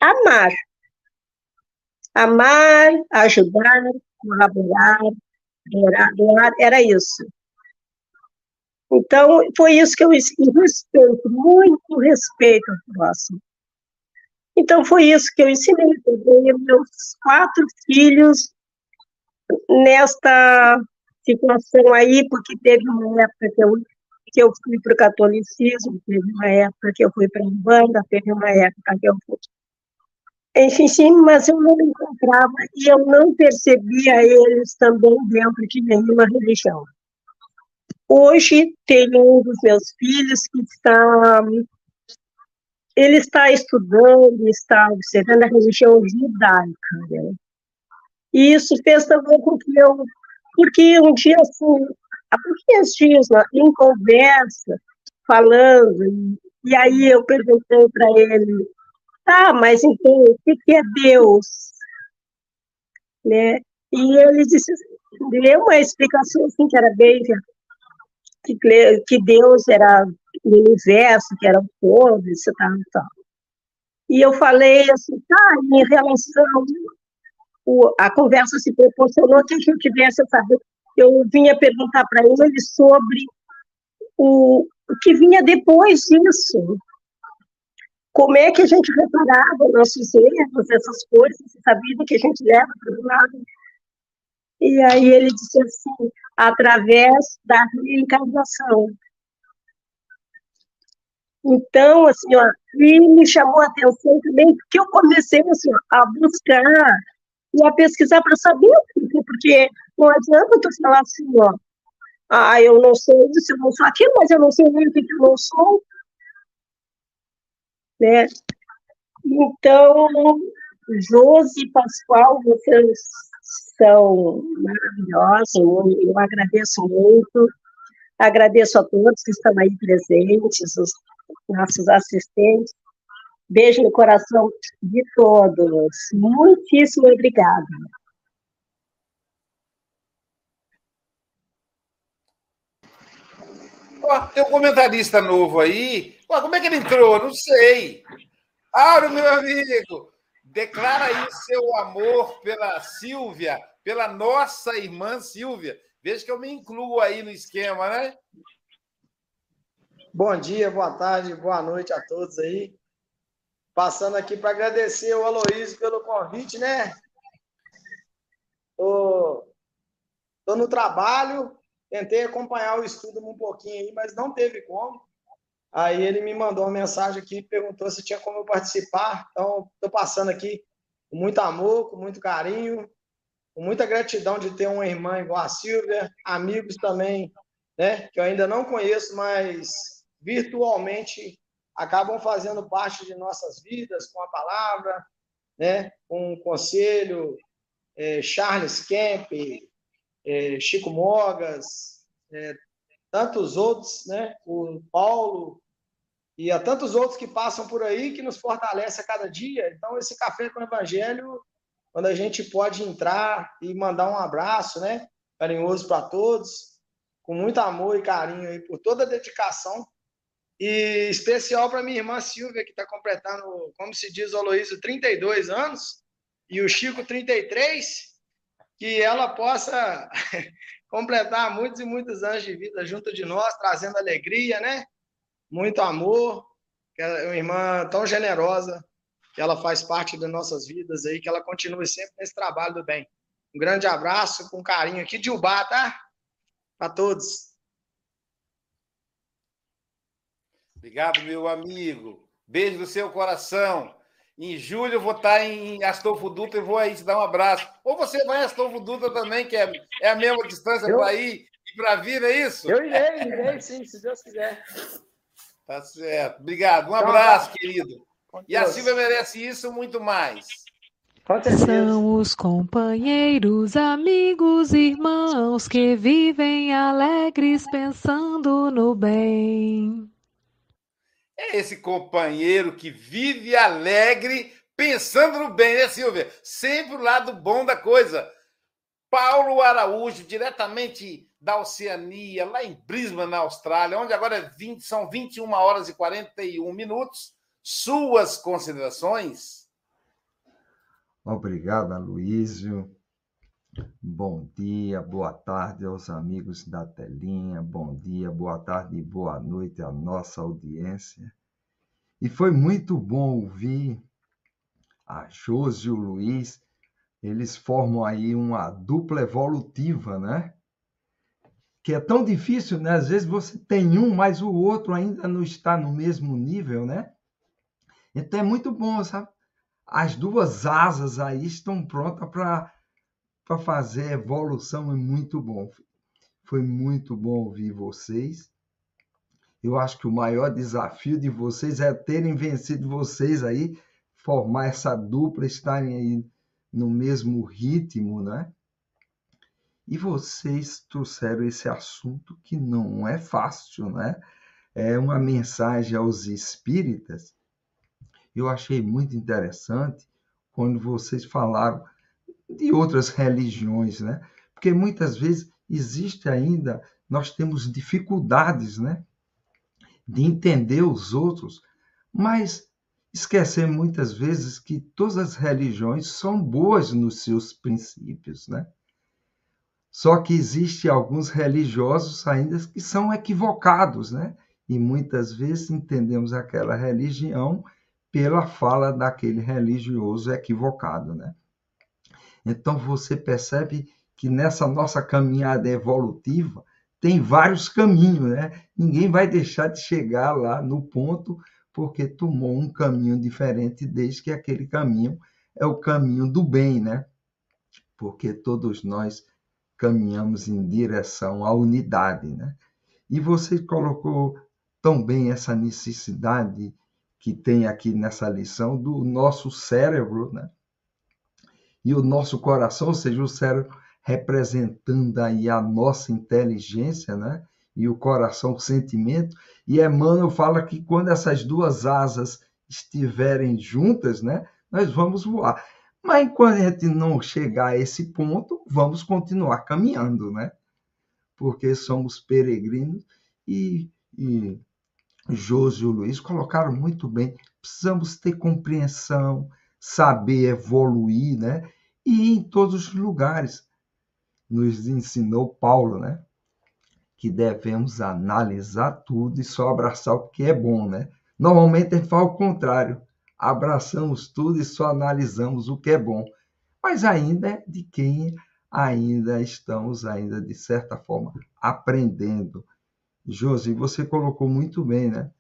a amar. Amar, ajudar, colaborar, doar, era isso. Então, foi isso que eu respeito, muito respeito ao próximo. Então, foi isso que eu ensinei. Eu meus quatro filhos nesta situação aí, porque teve uma época que eu, que eu fui para o catolicismo, teve uma época que eu fui para a Umbanda, teve uma época que eu fui. Enfim, sim, mas eu não me encontrava e eu não percebia eles também dentro de nenhuma religião. Hoje tenho um dos meus filhos que está ele está estudando, está observando a religião judaica, né? E isso fez também com que eu, porque um dia assim, pouquinhos dias, né, em conversa, falando, e aí eu perguntei para ele, tá, mas então, o que é Deus? Né? E ele disse, deu uma explicação assim, que era bem que, que Deus era o universo, que era o todo, isso tal, tal. E eu falei assim, tá, em relação, o, a conversa se proporcionou que a gente viesse a saber, eu vinha perguntar para ele sobre o, que vinha depois disso, como é que a gente reparava nossos erros, essas coisas, essa vida que a gente leva para o lado. E aí ele disse assim, através da reencarnação. Então, assim, ó, e me chamou a atenção também, porque eu comecei assim, a buscar e a pesquisar para saber o que, porque não adianta tu falar assim, ó, ah, eu não sou isso, eu não sou aquilo, mas eu não sei nem o que eu não sou. Né? Então, Josi Pascoal, vocês são maravilhosos, eu agradeço muito, agradeço a todos que estão aí presentes, os nossos assistentes, beijo no coração de todos, muitíssimo obrigada. Tem um comentarista novo aí. como é que ele entrou? Não sei. Auro, meu amigo, Declara aí seu amor pela Silvia, pela nossa irmã Silvia. Veja que eu me incluo aí no esquema, né? Bom dia, boa tarde, boa noite a todos aí. Passando aqui para agradecer o Aloysio pelo convite, né? Tô no trabalho, tentei acompanhar o estudo um pouquinho aí, mas não teve como. Aí ele me mandou uma mensagem aqui, perguntou se tinha como eu participar. Então, estou passando aqui com muito amor, com muito carinho, com muita gratidão de ter uma irmã igual a Silvia, amigos também, né, que eu ainda não conheço, mas virtualmente acabam fazendo parte de nossas vidas com a palavra, né, com o conselho, é, Charles Kemp, é, Chico Mogas, é, tantos outros, né, o Paulo, e há tantos outros que passam por aí que nos fortalece a cada dia. Então, esse café com o Evangelho, quando a gente pode entrar e mandar um abraço, né? Carinhoso para todos, com muito amor e carinho aí por toda a dedicação. E especial para minha irmã Silvia, que está completando, como se diz o Aloysio, 32 anos. e o Chico 33, que ela possa completar muitos e muitos anos de vida junto de nós, trazendo alegria, né? Muito amor, que é uma irmã tão generosa, que ela faz parte das nossas vidas aí, que ela continue sempre nesse trabalho do bem. Um grande abraço, com carinho aqui de Ubá, tá? Para todos. Obrigado, meu amigo. Beijo no seu coração. Em julho eu vou estar em Astolfo Dutra e vou aí te dar um abraço. Ou você vai em Astolfo Dutra também, que é, é a mesma distância eu... para ir e para vir, é isso? Eu irei, irei sim, se Deus quiser. Tá certo. Obrigado. Um então, abraço, então, querido. E a Silvia merece isso muito mais. São os companheiros, amigos, irmãos que vivem alegres pensando no bem. É esse companheiro que vive alegre pensando no bem, né, Silvia? Sempre o lado bom da coisa. Paulo Araújo, diretamente da Oceania, lá em Brisbane, na Austrália, onde agora é 20, são 21 horas e 41 minutos. Suas considerações? Obrigado, Aloísio. Bom dia, boa tarde aos amigos da telinha, bom dia, boa tarde e boa noite à nossa audiência. E foi muito bom ouvir a Josi e o Luiz, eles formam aí uma dupla evolutiva, né? Que é tão difícil, né? Às vezes você tem um, mas o outro ainda não está no mesmo nível, né? Então é muito bom, sabe? As duas asas aí estão prontas para para fazer evolução é muito bom. Foi muito bom ouvir vocês. Eu acho que o maior desafio de vocês é terem vencido vocês aí, formar essa dupla, estarem aí no mesmo ritmo, né? E vocês trouxeram esse assunto que não é fácil, né? É uma mensagem aos espíritas eu achei muito interessante quando vocês falaram de outras religiões, né? Porque muitas vezes existe ainda, nós temos dificuldades, né? De entender os outros, mas esquecer muitas vezes que todas as religiões são boas nos seus princípios, né? Só que existe alguns religiosos ainda que são equivocados, né? E muitas vezes entendemos aquela religião pela fala daquele religioso equivocado, né? Então você percebe que nessa nossa caminhada evolutiva tem vários caminhos, né? Ninguém vai deixar de chegar lá no ponto porque tomou um caminho diferente desde que aquele caminho é o caminho do bem, né? Porque todos nós caminhamos em direção à unidade, né? E você colocou tão bem essa necessidade que tem aqui nessa lição do nosso cérebro, né? E o nosso coração, ou seja, o cérebro representando aí a nossa inteligência, né? E o coração, o sentimento. E Emmanuel fala que quando essas duas asas estiverem juntas, né? Nós vamos voar. Mas enquanto a gente não chegar a esse ponto, vamos continuar caminhando, né? Porque somos peregrinos e, e Josi e o Luiz colocaram muito bem. Precisamos ter compreensão, saber evoluir, né? E em todos os lugares. Nos ensinou Paulo, né? Que devemos analisar tudo e só abraçar o que é bom, né? Normalmente a gente faz o contrário. Abraçamos tudo e só analisamos o que é bom. Mas ainda é de quem ainda estamos, ainda de certa forma, aprendendo Josi, você colocou muito bem, né?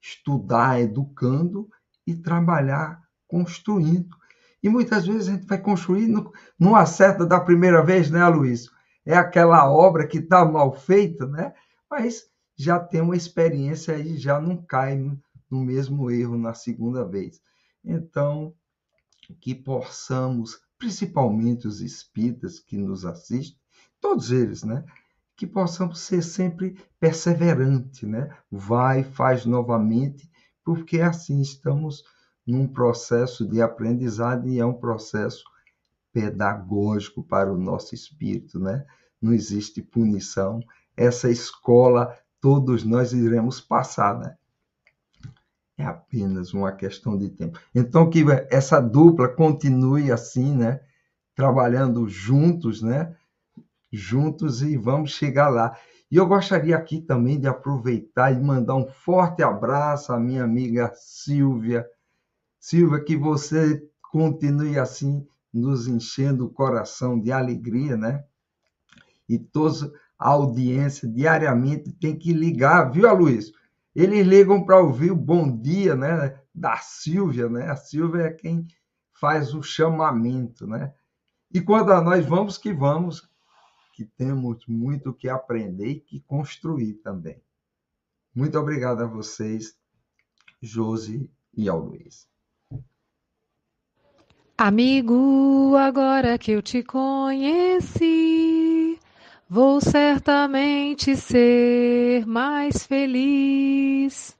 Estudar educando e trabalhar construindo. E muitas vezes a gente vai construir, não, acerta da primeira vez, né, Luiz? É aquela obra que está mal feita, né? Mas já tem uma experiência e já não cai no mesmo erro na segunda vez. Então, que possamos, principalmente os espíritas que nos assistem, todos eles, né? que possamos ser sempre perseverantes, né? Vai, faz novamente, porque assim estamos num processo de aprendizado e é um processo pedagógico para o nosso espírito, né? Não existe punição. Essa escola todos nós iremos passar, né? É apenas uma questão de tempo. Então, que essa dupla continue assim, né? Trabalhando juntos, né? Juntos e vamos chegar lá. E eu gostaria aqui também de aproveitar e mandar um forte abraço à minha amiga Silvia. Silvia, que você continue assim, nos enchendo o coração de alegria, né? E todos a audiência diariamente tem que ligar, viu, Luiz? Eles ligam para ouvir o bom dia, né? Da Silvia, né? A Silvia é quem faz o chamamento, né? E quando a nós vamos que vamos, que temos muito que aprender e que construir também. Muito obrigado a vocês, Josi e ao Luiz. Amigo, agora que eu te conheci, vou certamente ser mais feliz.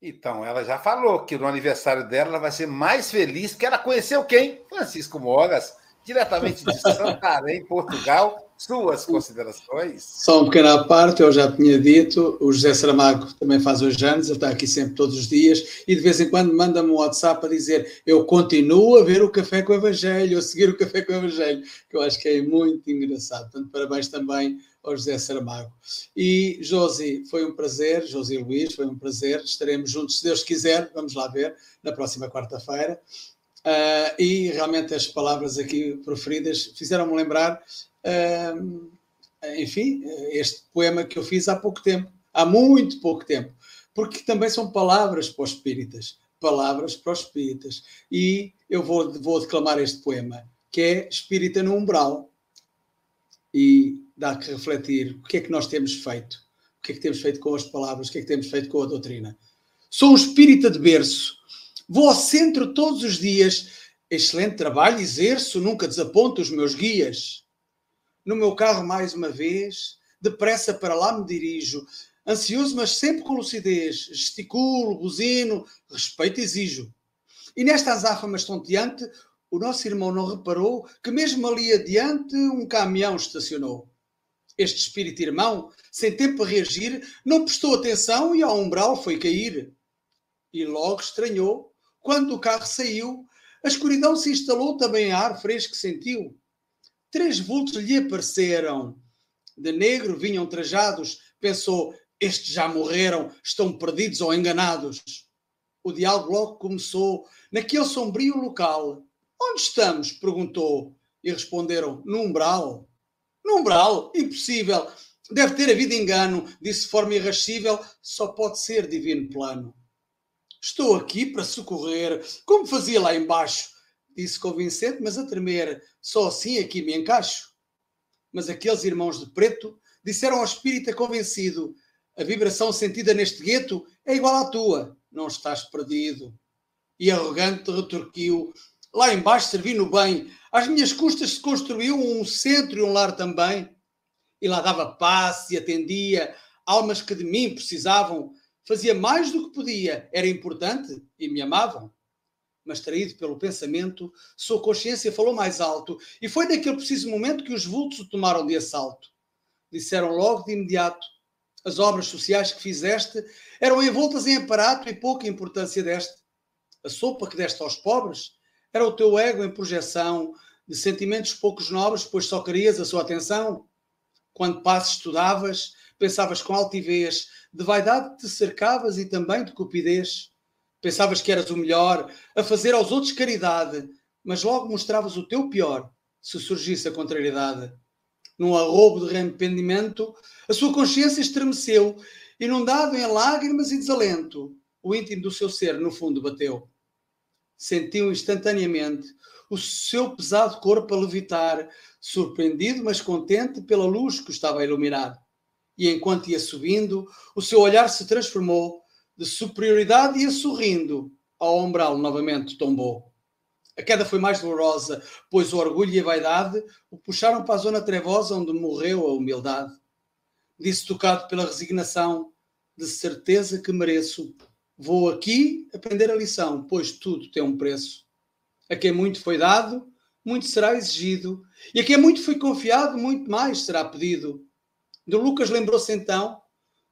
Então, ela já falou que no aniversário dela ela vai ser mais feliz, porque ela conheceu quem? Francisco Mogas diretamente de Santarém, Portugal. Suas considerações? Só uma pequena parte, eu já tinha dito, o José Saramago também faz hoje anos, ele está aqui sempre todos os dias e de vez em quando manda-me um WhatsApp a dizer eu continuo a ver o Café com o Evangelho, a seguir o Café com o Evangelho, que eu acho que é muito engraçado. Portanto, parabéns também ao José Saramago. E Josi, foi um prazer, Josi Luís, foi um prazer, estaremos juntos, se Deus quiser, vamos lá ver, na próxima quarta-feira. Uh, e realmente as palavras aqui proferidas fizeram-me lembrar, enfim, este poema que eu fiz há pouco tempo, há muito pouco tempo, porque também são palavras para os espíritas, palavras para os espíritas. E eu vou, vou declamar este poema, que é Espírita no Umbral. E dá que refletir o que é que nós temos feito, o que é que temos feito com as palavras, o que é que temos feito com a doutrina. Sou um espírita de berço Vou ao centro todos os dias. Excelente trabalho, exerço, nunca desaponto os meus guias. No meu carro, mais uma vez, depressa para lá me dirijo, ansioso, mas sempre com lucidez. Gesticulo, buzino, respeito exijo. E nesta azáfama estonteante, o nosso irmão não reparou que, mesmo ali adiante, um caminhão estacionou. Este espírito irmão, sem tempo a reagir, não prestou atenção e ao umbral foi cair. E logo estranhou quando o carro saiu, a escuridão se instalou também ar fresco sentiu. Três vultos lhe apareceram. De negro vinham trajados. Pensou, estes já morreram, estão perdidos ou enganados. O diálogo logo começou naquele sombrio local. Onde estamos? perguntou. E responderam, no umbral. No umbral? Impossível. Deve ter havido engano, disse de forma irrascível. Só pode ser divino plano. Estou aqui para socorrer, como fazia lá embaixo, disse convincente, mas a tremer. Só assim aqui me encaixo. Mas aqueles irmãos de preto disseram ao espírita convencido: a vibração sentida neste gueto é igual à tua, não estás perdido. E arrogante retorquiu: lá embaixo servi no bem, às minhas custas se construiu um centro e um lar também. E lá dava paz e atendia almas que de mim precisavam fazia mais do que podia, era importante e me amavam. Mas traído pelo pensamento, sua consciência falou mais alto, e foi naquele preciso momento que os vultos o tomaram de assalto. Disseram logo de imediato: as obras sociais que fizeste eram envoltas em aparato e pouca importância deste. A sopa que deste aos pobres era o teu ego em projeção de sentimentos poucos nobres, pois só querias a sua atenção. Quando passes estudavas, pensavas com altivez, de vaidade te cercavas e também de cupidez. Pensavas que eras o melhor, a fazer aos outros caridade, mas logo mostravas o teu pior, se surgisse a contrariedade. Num arrobo de arrependimento, a sua consciência estremeceu, inundado em lágrimas e desalento. O íntimo do seu ser, no fundo, bateu. Sentiu instantaneamente o seu pesado corpo a levitar, surpreendido, mas contente pela luz que o estava a iluminar e enquanto ia subindo, o seu olhar se transformou de superioridade e sorrindo, ao umbral novamente tombou. A queda foi mais dolorosa, pois o orgulho e a vaidade o puxaram para a zona trevosa onde morreu a humildade. Disse tocado pela resignação, de certeza que mereço. Vou aqui aprender a lição, pois tudo tem um preço. A quem muito foi dado, muito será exigido, e a quem muito foi confiado, muito mais será pedido. De Lucas lembrou-se então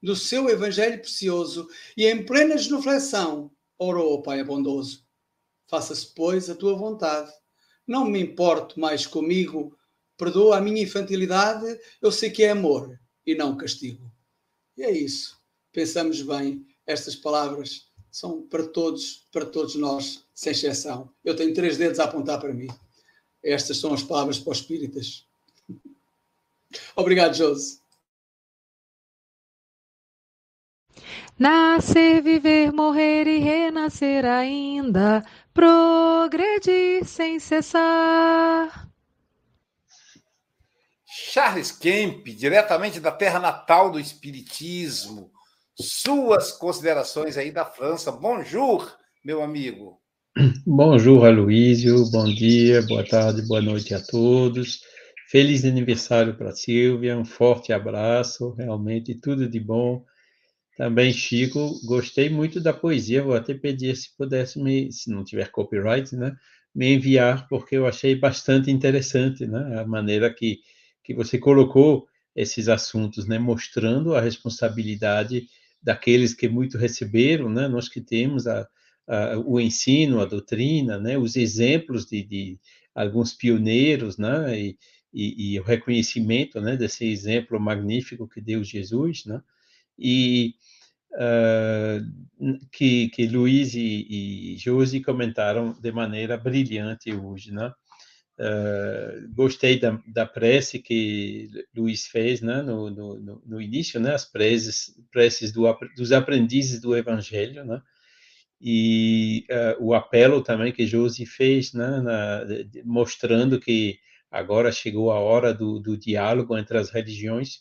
do seu Evangelho precioso e, em plena genuflexão, orou ao Pai bondoso: Faça-se, pois, a tua vontade. Não me importo mais comigo, perdoa a minha infantilidade, eu sei que é amor e não castigo. E é isso. Pensamos bem, estas palavras são para todos, para todos nós, sem exceção. Eu tenho três dedos a apontar para mim. Estas são as palavras para os espíritas. Obrigado, Josi. Nascer, viver, morrer e renascer ainda, progredir sem cessar. Charles Kemp, diretamente da terra natal do Espiritismo, suas considerações aí da França. Bonjour, meu amigo. Bonjour, Aloísio. Bom dia, boa tarde, boa noite a todos. Feliz aniversário para Silvia. Um forte abraço. Realmente tudo de bom. Também, Chico, gostei muito da poesia. Vou até pedir se pudesse me, se não tiver copyright, né, me enviar, porque eu achei bastante interessante, né, a maneira que que você colocou esses assuntos, né, mostrando a responsabilidade daqueles que muito receberam, né, nós que temos a, a, o ensino, a doutrina, né, os exemplos de, de alguns pioneiros, né, e, e, e, o reconhecimento, né, desse exemplo magnífico que deu Jesus, né, e uh, que, que Luiz e, e Josi comentaram de maneira brilhante hoje, né, Uh, gostei da, da prece que Luiz fez né, no, no, no início, né, as preces, preces do, dos aprendizes do Evangelho, né, e uh, o apelo também que Josi fez, né, na, mostrando que agora chegou a hora do, do diálogo entre as religiões,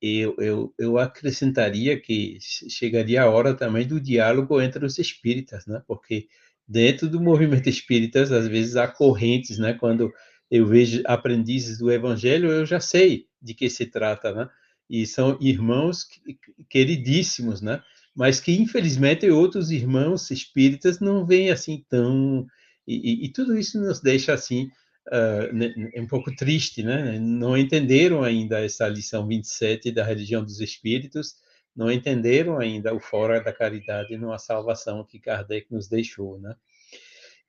eu, eu, eu acrescentaria que chegaria a hora também do diálogo entre os espíritas, né, porque dentro do movimento espírita, às vezes há correntes, né? Quando eu vejo aprendizes do evangelho, eu já sei de que se trata, né? E são irmãos queridíssimos, né? Mas que, infelizmente, outros irmãos espíritas não veem assim tão... E, e, e tudo isso nos deixa, assim, uh, um pouco triste, né? Não entenderam ainda essa lição 27 da religião dos espíritos, não entenderam ainda o fora da caridade numa salvação que Kardec nos deixou, né?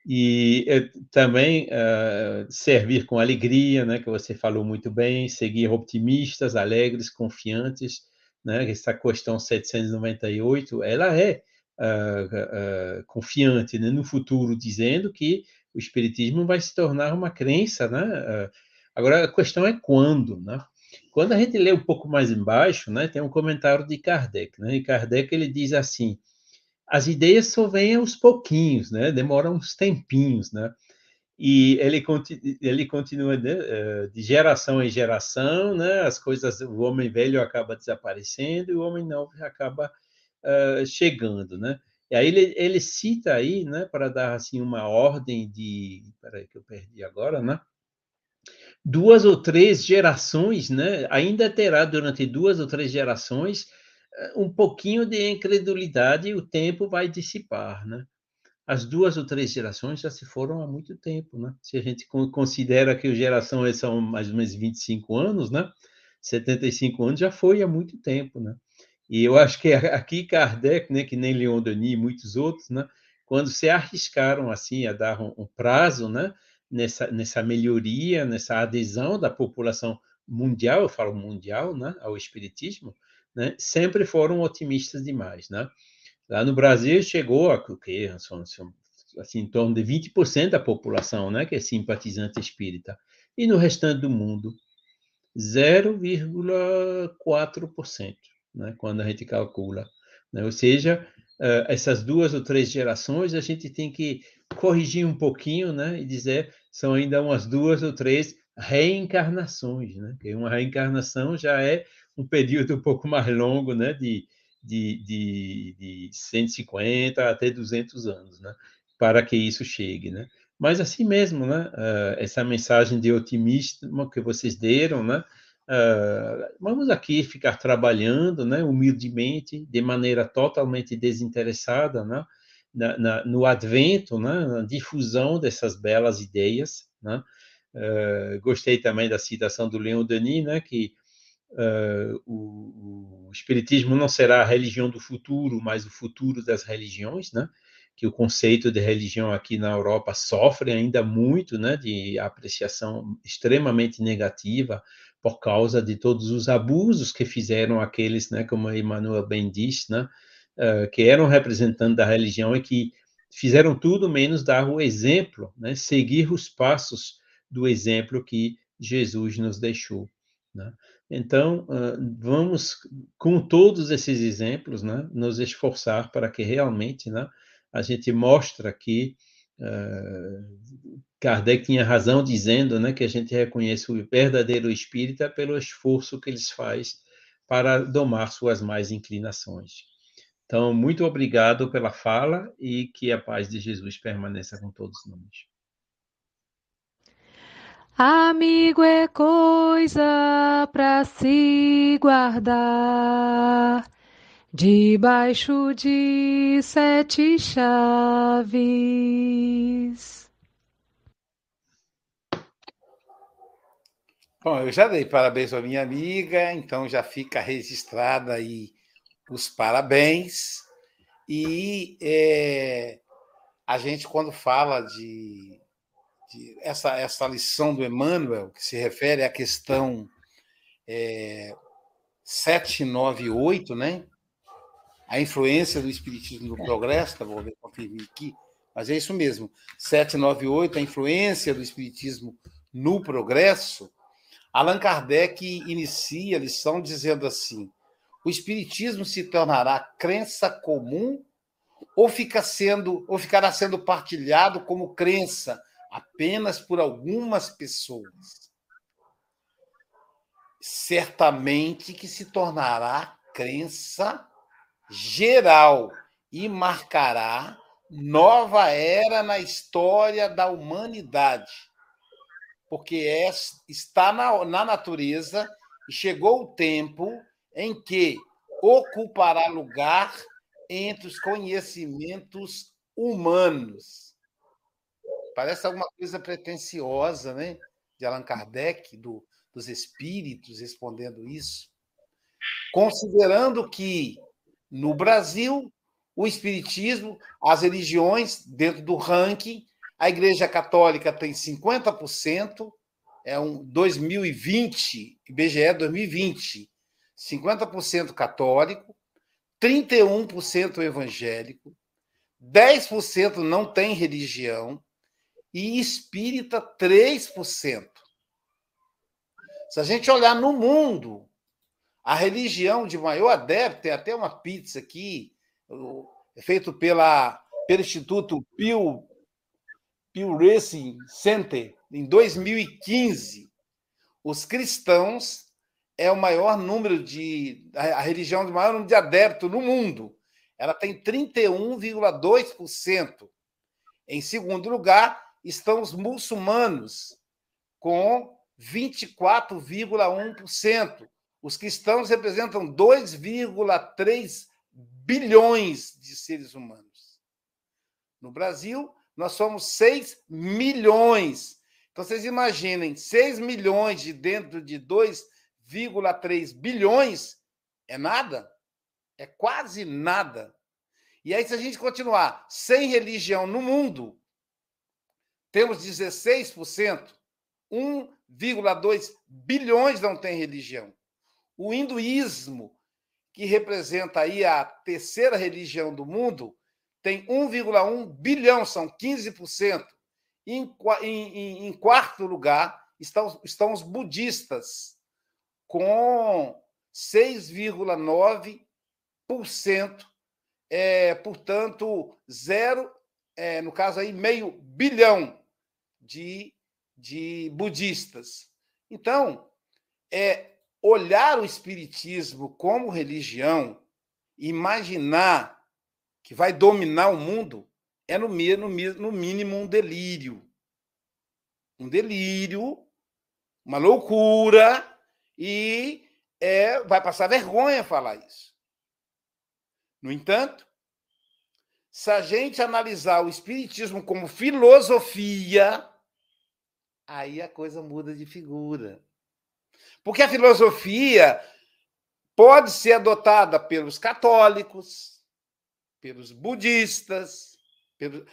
E eh, também uh, servir com alegria, né, que você falou muito bem, seguir optimistas, alegres, confiantes, né, essa questão 798, ela é uh, uh, confiante né, no futuro, dizendo que o espiritismo vai se tornar uma crença, né? agora a questão é quando, né? Quando a gente lê um pouco mais embaixo, né, tem um comentário de Kardec, né? E Kardec ele diz assim: as ideias só vêm aos pouquinhos, né? Demoram uns tempinhos, né? E ele, ele continua de, eh, de geração em geração, né? As coisas, o homem velho acaba desaparecendo e o homem novo acaba uh, chegando, né? E aí ele, ele cita aí, né, para dar assim uma ordem de, peraí que eu perdi agora, né? duas ou três gerações, né? Ainda terá durante duas ou três gerações eh, um pouquinho de incredulidade o tempo vai dissipar, né? As duas ou três gerações já se foram há muito tempo, né? Se a gente considera que as gerações são mais ou menos 25 anos, né? 75 anos já foi há muito tempo, né? E eu acho que aqui Kardec, né, que nem Leon Denis e muitos outros, né, quando se arriscaram assim a dar um, um prazo, né, nessa, nessa melhoria, nessa adesão da população mundial, eu falo mundial, né, ao espiritismo, né, sempre foram otimistas demais, né? Lá no Brasil chegou a que são, assim, em torno de 20% da população, né, que é simpatizante espírita. E no restante do mundo, 0,4%, né, quando a gente calcula. Né? Ou seja, uh, essas duas ou três gerações, a gente tem que corrigir um pouquinho, né, e dizer são ainda umas duas ou três reencarnações, né? Que uma reencarnação já é um período um pouco mais longo, né, de, de, de, de 150 até 200 anos, né, para que isso chegue, né? Mas assim mesmo, né, uh, essa mensagem de otimismo que vocês deram, né, Uh, vamos aqui ficar trabalhando, né, humildemente, de maneira totalmente desinteressada, né, na, na, no advento, né, na difusão dessas belas ideias. Né. Uh, gostei também da citação do Leon Denis, né, que uh, o, o, Espiritismo não será a religião do futuro, mas o futuro das religiões, né? que o conceito de religião aqui na Europa sofre ainda muito né? de apreciação extremamente negativa por causa de todos os abusos que fizeram aqueles, né? como Emmanuel bem disse, né? Uh, que eram representantes da religião e que fizeram tudo menos dar o exemplo, né? seguir os passos do exemplo que Jesus nos deixou. Né? Então, vamos, com todos esses exemplos, né, nos esforçar para que realmente né, a gente mostre que uh, Kardec tinha razão dizendo né, que a gente reconhece o verdadeiro espírita pelo esforço que eles faz para domar suas mais inclinações. Então, muito obrigado pela fala e que a paz de Jesus permaneça com todos nós. Amigo é coisa para se guardar debaixo de sete chaves. Bom, eu já dei parabéns à minha amiga, então já fica registrada aí os parabéns. E é, a gente, quando fala de essa, essa lição do Emmanuel, que se refere à questão é, 798, né? A influência do Espiritismo no progresso, tá, vou ver, confirmar aqui, mas é isso mesmo. 798, a influência do Espiritismo no progresso. Allan Kardec inicia a lição dizendo assim: o Espiritismo se tornará crença comum ou, fica sendo, ou ficará sendo partilhado como crença apenas por algumas pessoas. Certamente que se tornará crença geral e marcará nova era na história da humanidade, porque é, está na, na natureza e chegou o tempo em que ocupará lugar entre os conhecimentos humanos Parece alguma coisa pretensiosa, né? De Allan Kardec, do, dos espíritos respondendo isso. Considerando que no Brasil, o espiritismo, as religiões, dentro do ranking, a Igreja Católica tem 50%, é um 2020, IBGE 2020, 50% católico, 31% evangélico, 10% não tem religião, e espírita 3%. Se a gente olhar no mundo, a religião de maior adepto, tem até uma pizza aqui, é feito pela, pelo Instituto Pew, Pew Racing Center, em 2015. Os cristãos é o maior número de. a religião de maior número de adeptos no mundo. Ela tem 31,2%. Em segundo lugar, estão os muçulmanos, com 24,1%. Os cristãos representam 2,3 bilhões de seres humanos. No Brasil, nós somos 6 milhões. Então, vocês imaginem, 6 milhões de dentro de 2,3 bilhões é nada? É quase nada. E aí, se a gente continuar sem religião no mundo, temos 16%, 1,2 bilhões não tem religião. O hinduísmo, que representa aí a terceira religião do mundo, tem 1,1 bilhão, são 15%. Em, em, em quarto lugar estão, estão os budistas, com 6,9%, é, portanto, zero, é, no caso aí, meio bilhão de, de budistas. Então, é olhar o espiritismo como religião, imaginar que vai dominar o mundo, é no, no, mínimo um delírio. Um delírio, uma loucura, e é, vai passar vergonha falar isso. No entanto, se a gente analisar o Espiritismo como filosofia, aí a coisa muda de figura. Porque a filosofia pode ser adotada pelos católicos, pelos budistas, pelos...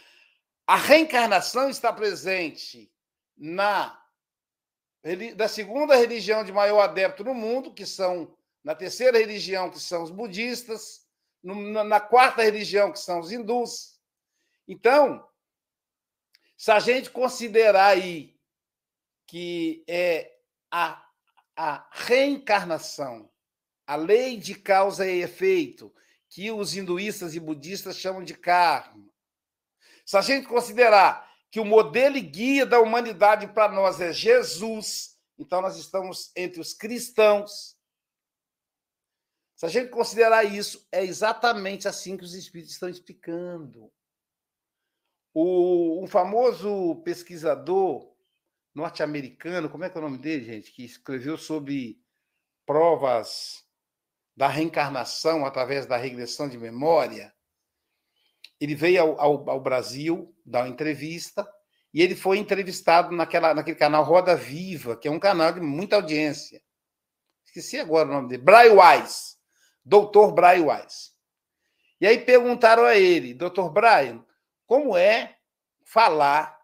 a reencarnação está presente na da segunda religião de maior adepto no mundo, que são na terceira religião, que são os budistas, na quarta religião, que são os hindus. Então, se a gente considerar aí que é a, a reencarnação, a lei de causa e efeito, que os hinduístas e budistas chamam de karma, se a gente considerar que o modelo e guia da humanidade para nós é Jesus, então nós estamos entre os cristãos. Se a gente considerar isso, é exatamente assim que os espíritos estão explicando. O, um famoso pesquisador norte-americano, como é que é o nome dele, gente, que escreveu sobre provas da reencarnação através da regressão de memória, ele veio ao, ao, ao, Brasil dar uma entrevista e ele foi entrevistado naquela, naquele canal Roda Viva, que é um canal de muita audiência. Esqueci agora o nome dele. Brian Wise. Doutor Brian Wise. E aí perguntaram a ele, doutor Brian, como é falar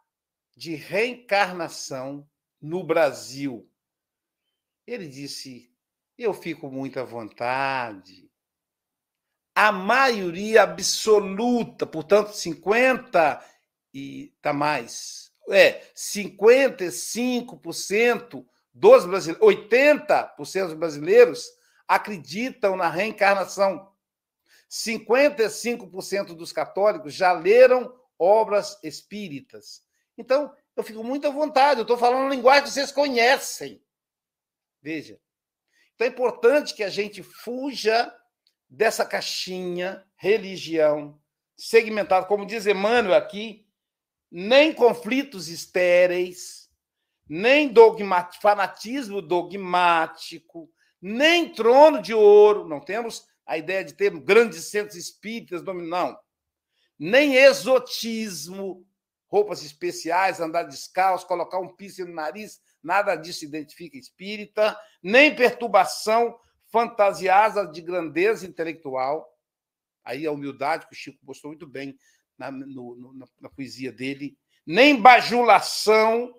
de reencarnação no Brasil? Ele disse: Eu fico muito à vontade a maioria absoluta, portanto, 50 e tá mais. É, 55% dos brasileiros, 80% dos brasileiros acreditam na reencarnação. 55% dos católicos já leram obras espíritas. Então, eu fico muito à vontade, eu estou falando uma linguagem que vocês conhecem. Veja. Então é importante que a gente fuja dessa caixinha religião segmentada, como diz Emmanuel aqui, nem conflitos estéreis, nem dogma, fanatismo dogmático, nem trono de ouro, não temos a ideia de ter grandes centros espíritas, não, nem exotismo, roupas especiais, andar descalço, colocar um piercing no nariz, nada disso identifica espírita, nem perturbação fantasiada de grandeza intelectual. Aí a humildade, que o Chico mostrou muito bem na, no, no, na poesia dele. Nem bajulação,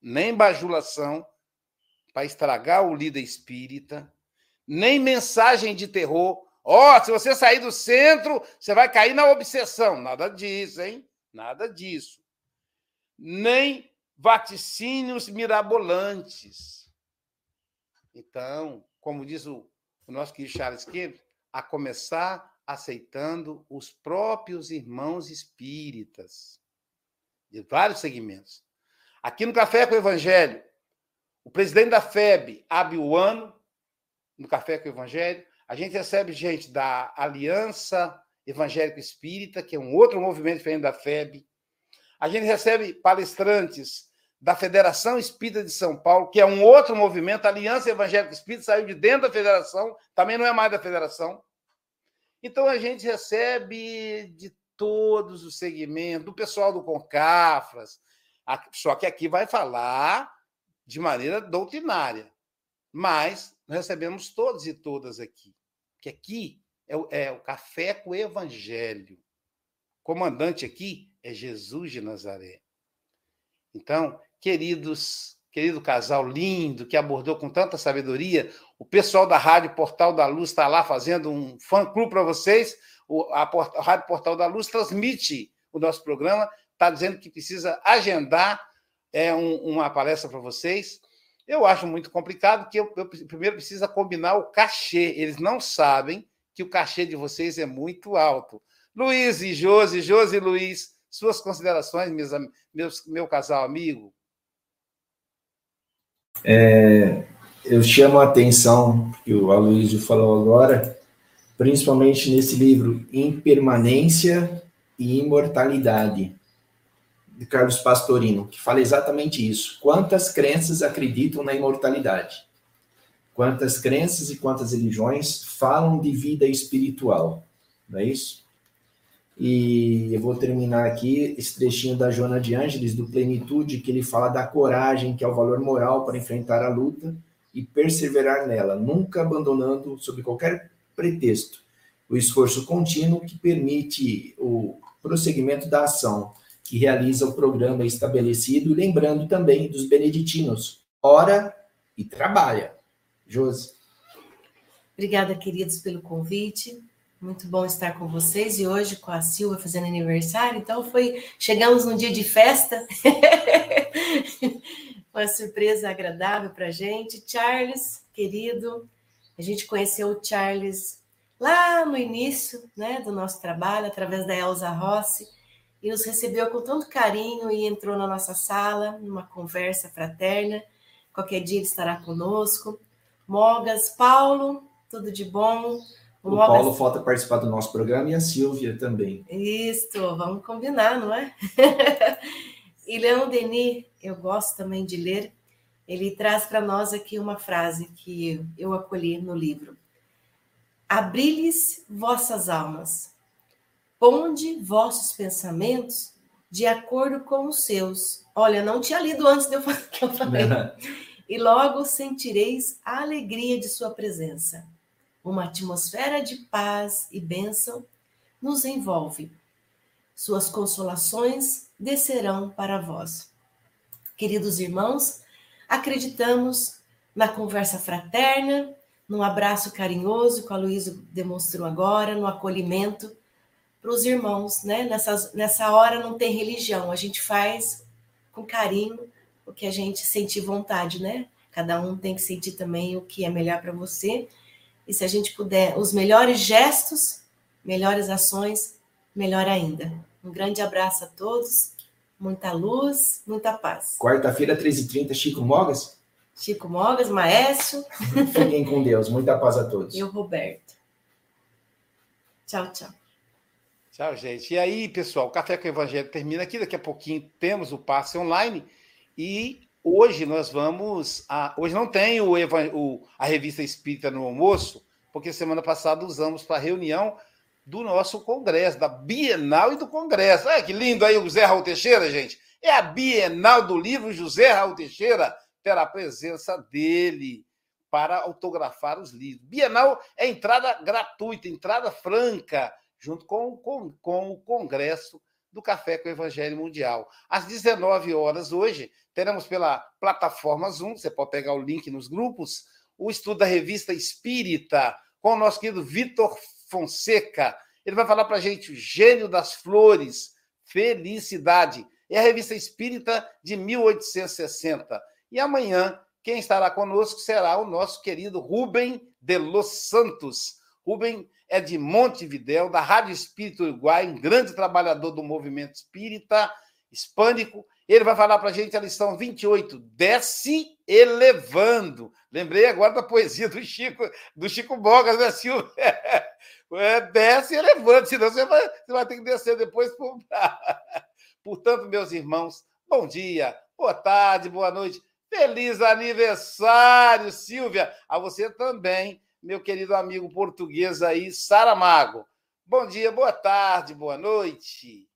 nem bajulação para estragar o líder espírita, nem mensagem de terror. Ó, oh, se você sair do centro, você vai cair na obsessão. Nada disso, hein? Nada disso. Nem vaticínios mirabolantes. Então, como diz o, o nosso querido Charles Kemp, a começar aceitando os próprios irmãos espíritas, de vários segmentos. Aqui no Café com o Evangelho, o presidente da FEB abre o ano no Café com o Evangelho. A gente recebe gente da Aliança Evangélico Espírita, que é um outro movimento diferente da FEB. A gente recebe palestrantes da Federação Espírita de São Paulo, que é um outro movimento, a Aliança Evangélica Espírita saiu de dentro da federação, também não é mais da federação. Então a gente recebe de todos os segmentos, do pessoal do Concafras, só que aqui vai falar de maneira doutrinária. Mas recebemos todos e todas aqui. Que aqui é o, é o café com o evangelho. Comandante aqui é Jesus de Nazaré. Então, queridos, querido casal lindo que abordou com tanta sabedoria. O pessoal da Rádio Portal da Luz está lá fazendo um fã-clube para vocês. O, a, a, Rádio Portal da Luz transmite o nosso programa, está dizendo que precisa agendar é, um, uma palestra para vocês. Eu acho muito complicado, que eu, eu primeiro precisa combinar o cachê. Eles não sabem que o cachê de vocês é muito alto. Luiz e Josi, Josi e Luiz, suas considerações, meus, meus, meu casal amigo. É, eu chamo a atenção, que o Aloysio falou agora, principalmente nesse livro Impermanência e Imortalidade, de Carlos Pastorino, que fala exatamente isso. Quantas crenças acreditam na imortalidade? Quantas crenças e quantas religiões falam de vida espiritual? Não é isso? E eu vou terminar aqui esse trechinho da Joana de Ângeles, do Plenitude, que ele fala da coragem, que é o valor moral para enfrentar a luta, e perseverar nela, nunca abandonando sob qualquer pretexto o esforço contínuo que permite o prosseguimento da ação que realiza o programa estabelecido, lembrando também dos beneditinos, ora e trabalha. Josi. Obrigada, queridos, pelo convite. Muito bom estar com vocês e hoje com a Silva fazendo aniversário. Então foi, chegamos num dia de festa. Uma surpresa agradável para a gente. Charles, querido, a gente conheceu o Charles lá no início né, do nosso trabalho, através da Elza Rossi, e nos recebeu com tanto carinho e entrou na nossa sala, numa conversa fraterna. Qualquer dia ele estará conosco. Mogas, Paulo, tudo de bom. O, o Mogas... Paulo falta participar do nosso programa e a Silvia também. Isso, vamos combinar, não é? e Leão Denis, eu gosto também de ler, ele traz para nós aqui uma frase que eu acolhi no livro. Abri-lhes vossas almas, ponde vossos pensamentos de acordo com os seus. Olha, não tinha lido antes de eu falar que eu falei. e logo sentireis a alegria de sua presença. Uma atmosfera de paz e bênção nos envolve. Suas consolações descerão para vós. Queridos irmãos, acreditamos na conversa fraterna, num abraço carinhoso que a Luísa demonstrou agora, no acolhimento para os irmãos, né? Nessa, nessa hora não tem religião, a gente faz com carinho o que a gente sentir vontade, né? Cada um tem que sentir também o que é melhor para você. E se a gente puder, os melhores gestos, melhores ações, melhor ainda. Um grande abraço a todos, muita luz, muita paz. Quarta-feira, 13h30, Chico Mogas? Chico Mogas, Maestro. Fiquem com Deus. Muita paz a todos. E o Roberto. Tchau, tchau. Tchau, gente. E aí, pessoal, o Café com o Evangelho termina aqui. Daqui a pouquinho temos o passe online. E hoje nós vamos. A... Hoje não tem o, o... a revista Espírita no almoço, porque semana passada usamos para reunião do nosso congresso, da Bienal e do Congresso. Olha que lindo aí o José Raul Teixeira, gente. É a Bienal do livro José Raul Teixeira terá a presença dele para autografar os livros. Bienal é entrada gratuita, entrada franca, junto com, com, com o Congresso do Café com o Evangelho Mundial. Às 19 horas hoje, teremos pela plataforma Zoom, você pode pegar o link nos grupos, o estudo da revista Espírita, com o nosso querido Vitor Fonseca. Ele vai falar para a gente o gênio das flores, felicidade. É a revista Espírita de 1860. E amanhã, quem estará conosco será o nosso querido Rubem de Los Santos. Rubem é de Montevidéu, da Rádio Espírito Uruguai, um grande trabalhador do movimento espírita hispânico. Ele vai falar para a gente a lição 28, Desce Elevando. Lembrei agora da poesia do Chico, do Chico Bogas, né, Silvio? É, desce elevando, senão você vai, você vai ter que descer depois. Por... Portanto, meus irmãos, bom dia, boa tarde, boa noite. Feliz aniversário, Silvia! A você também, meu querido amigo português aí, Saramago. Bom dia, boa tarde, boa noite.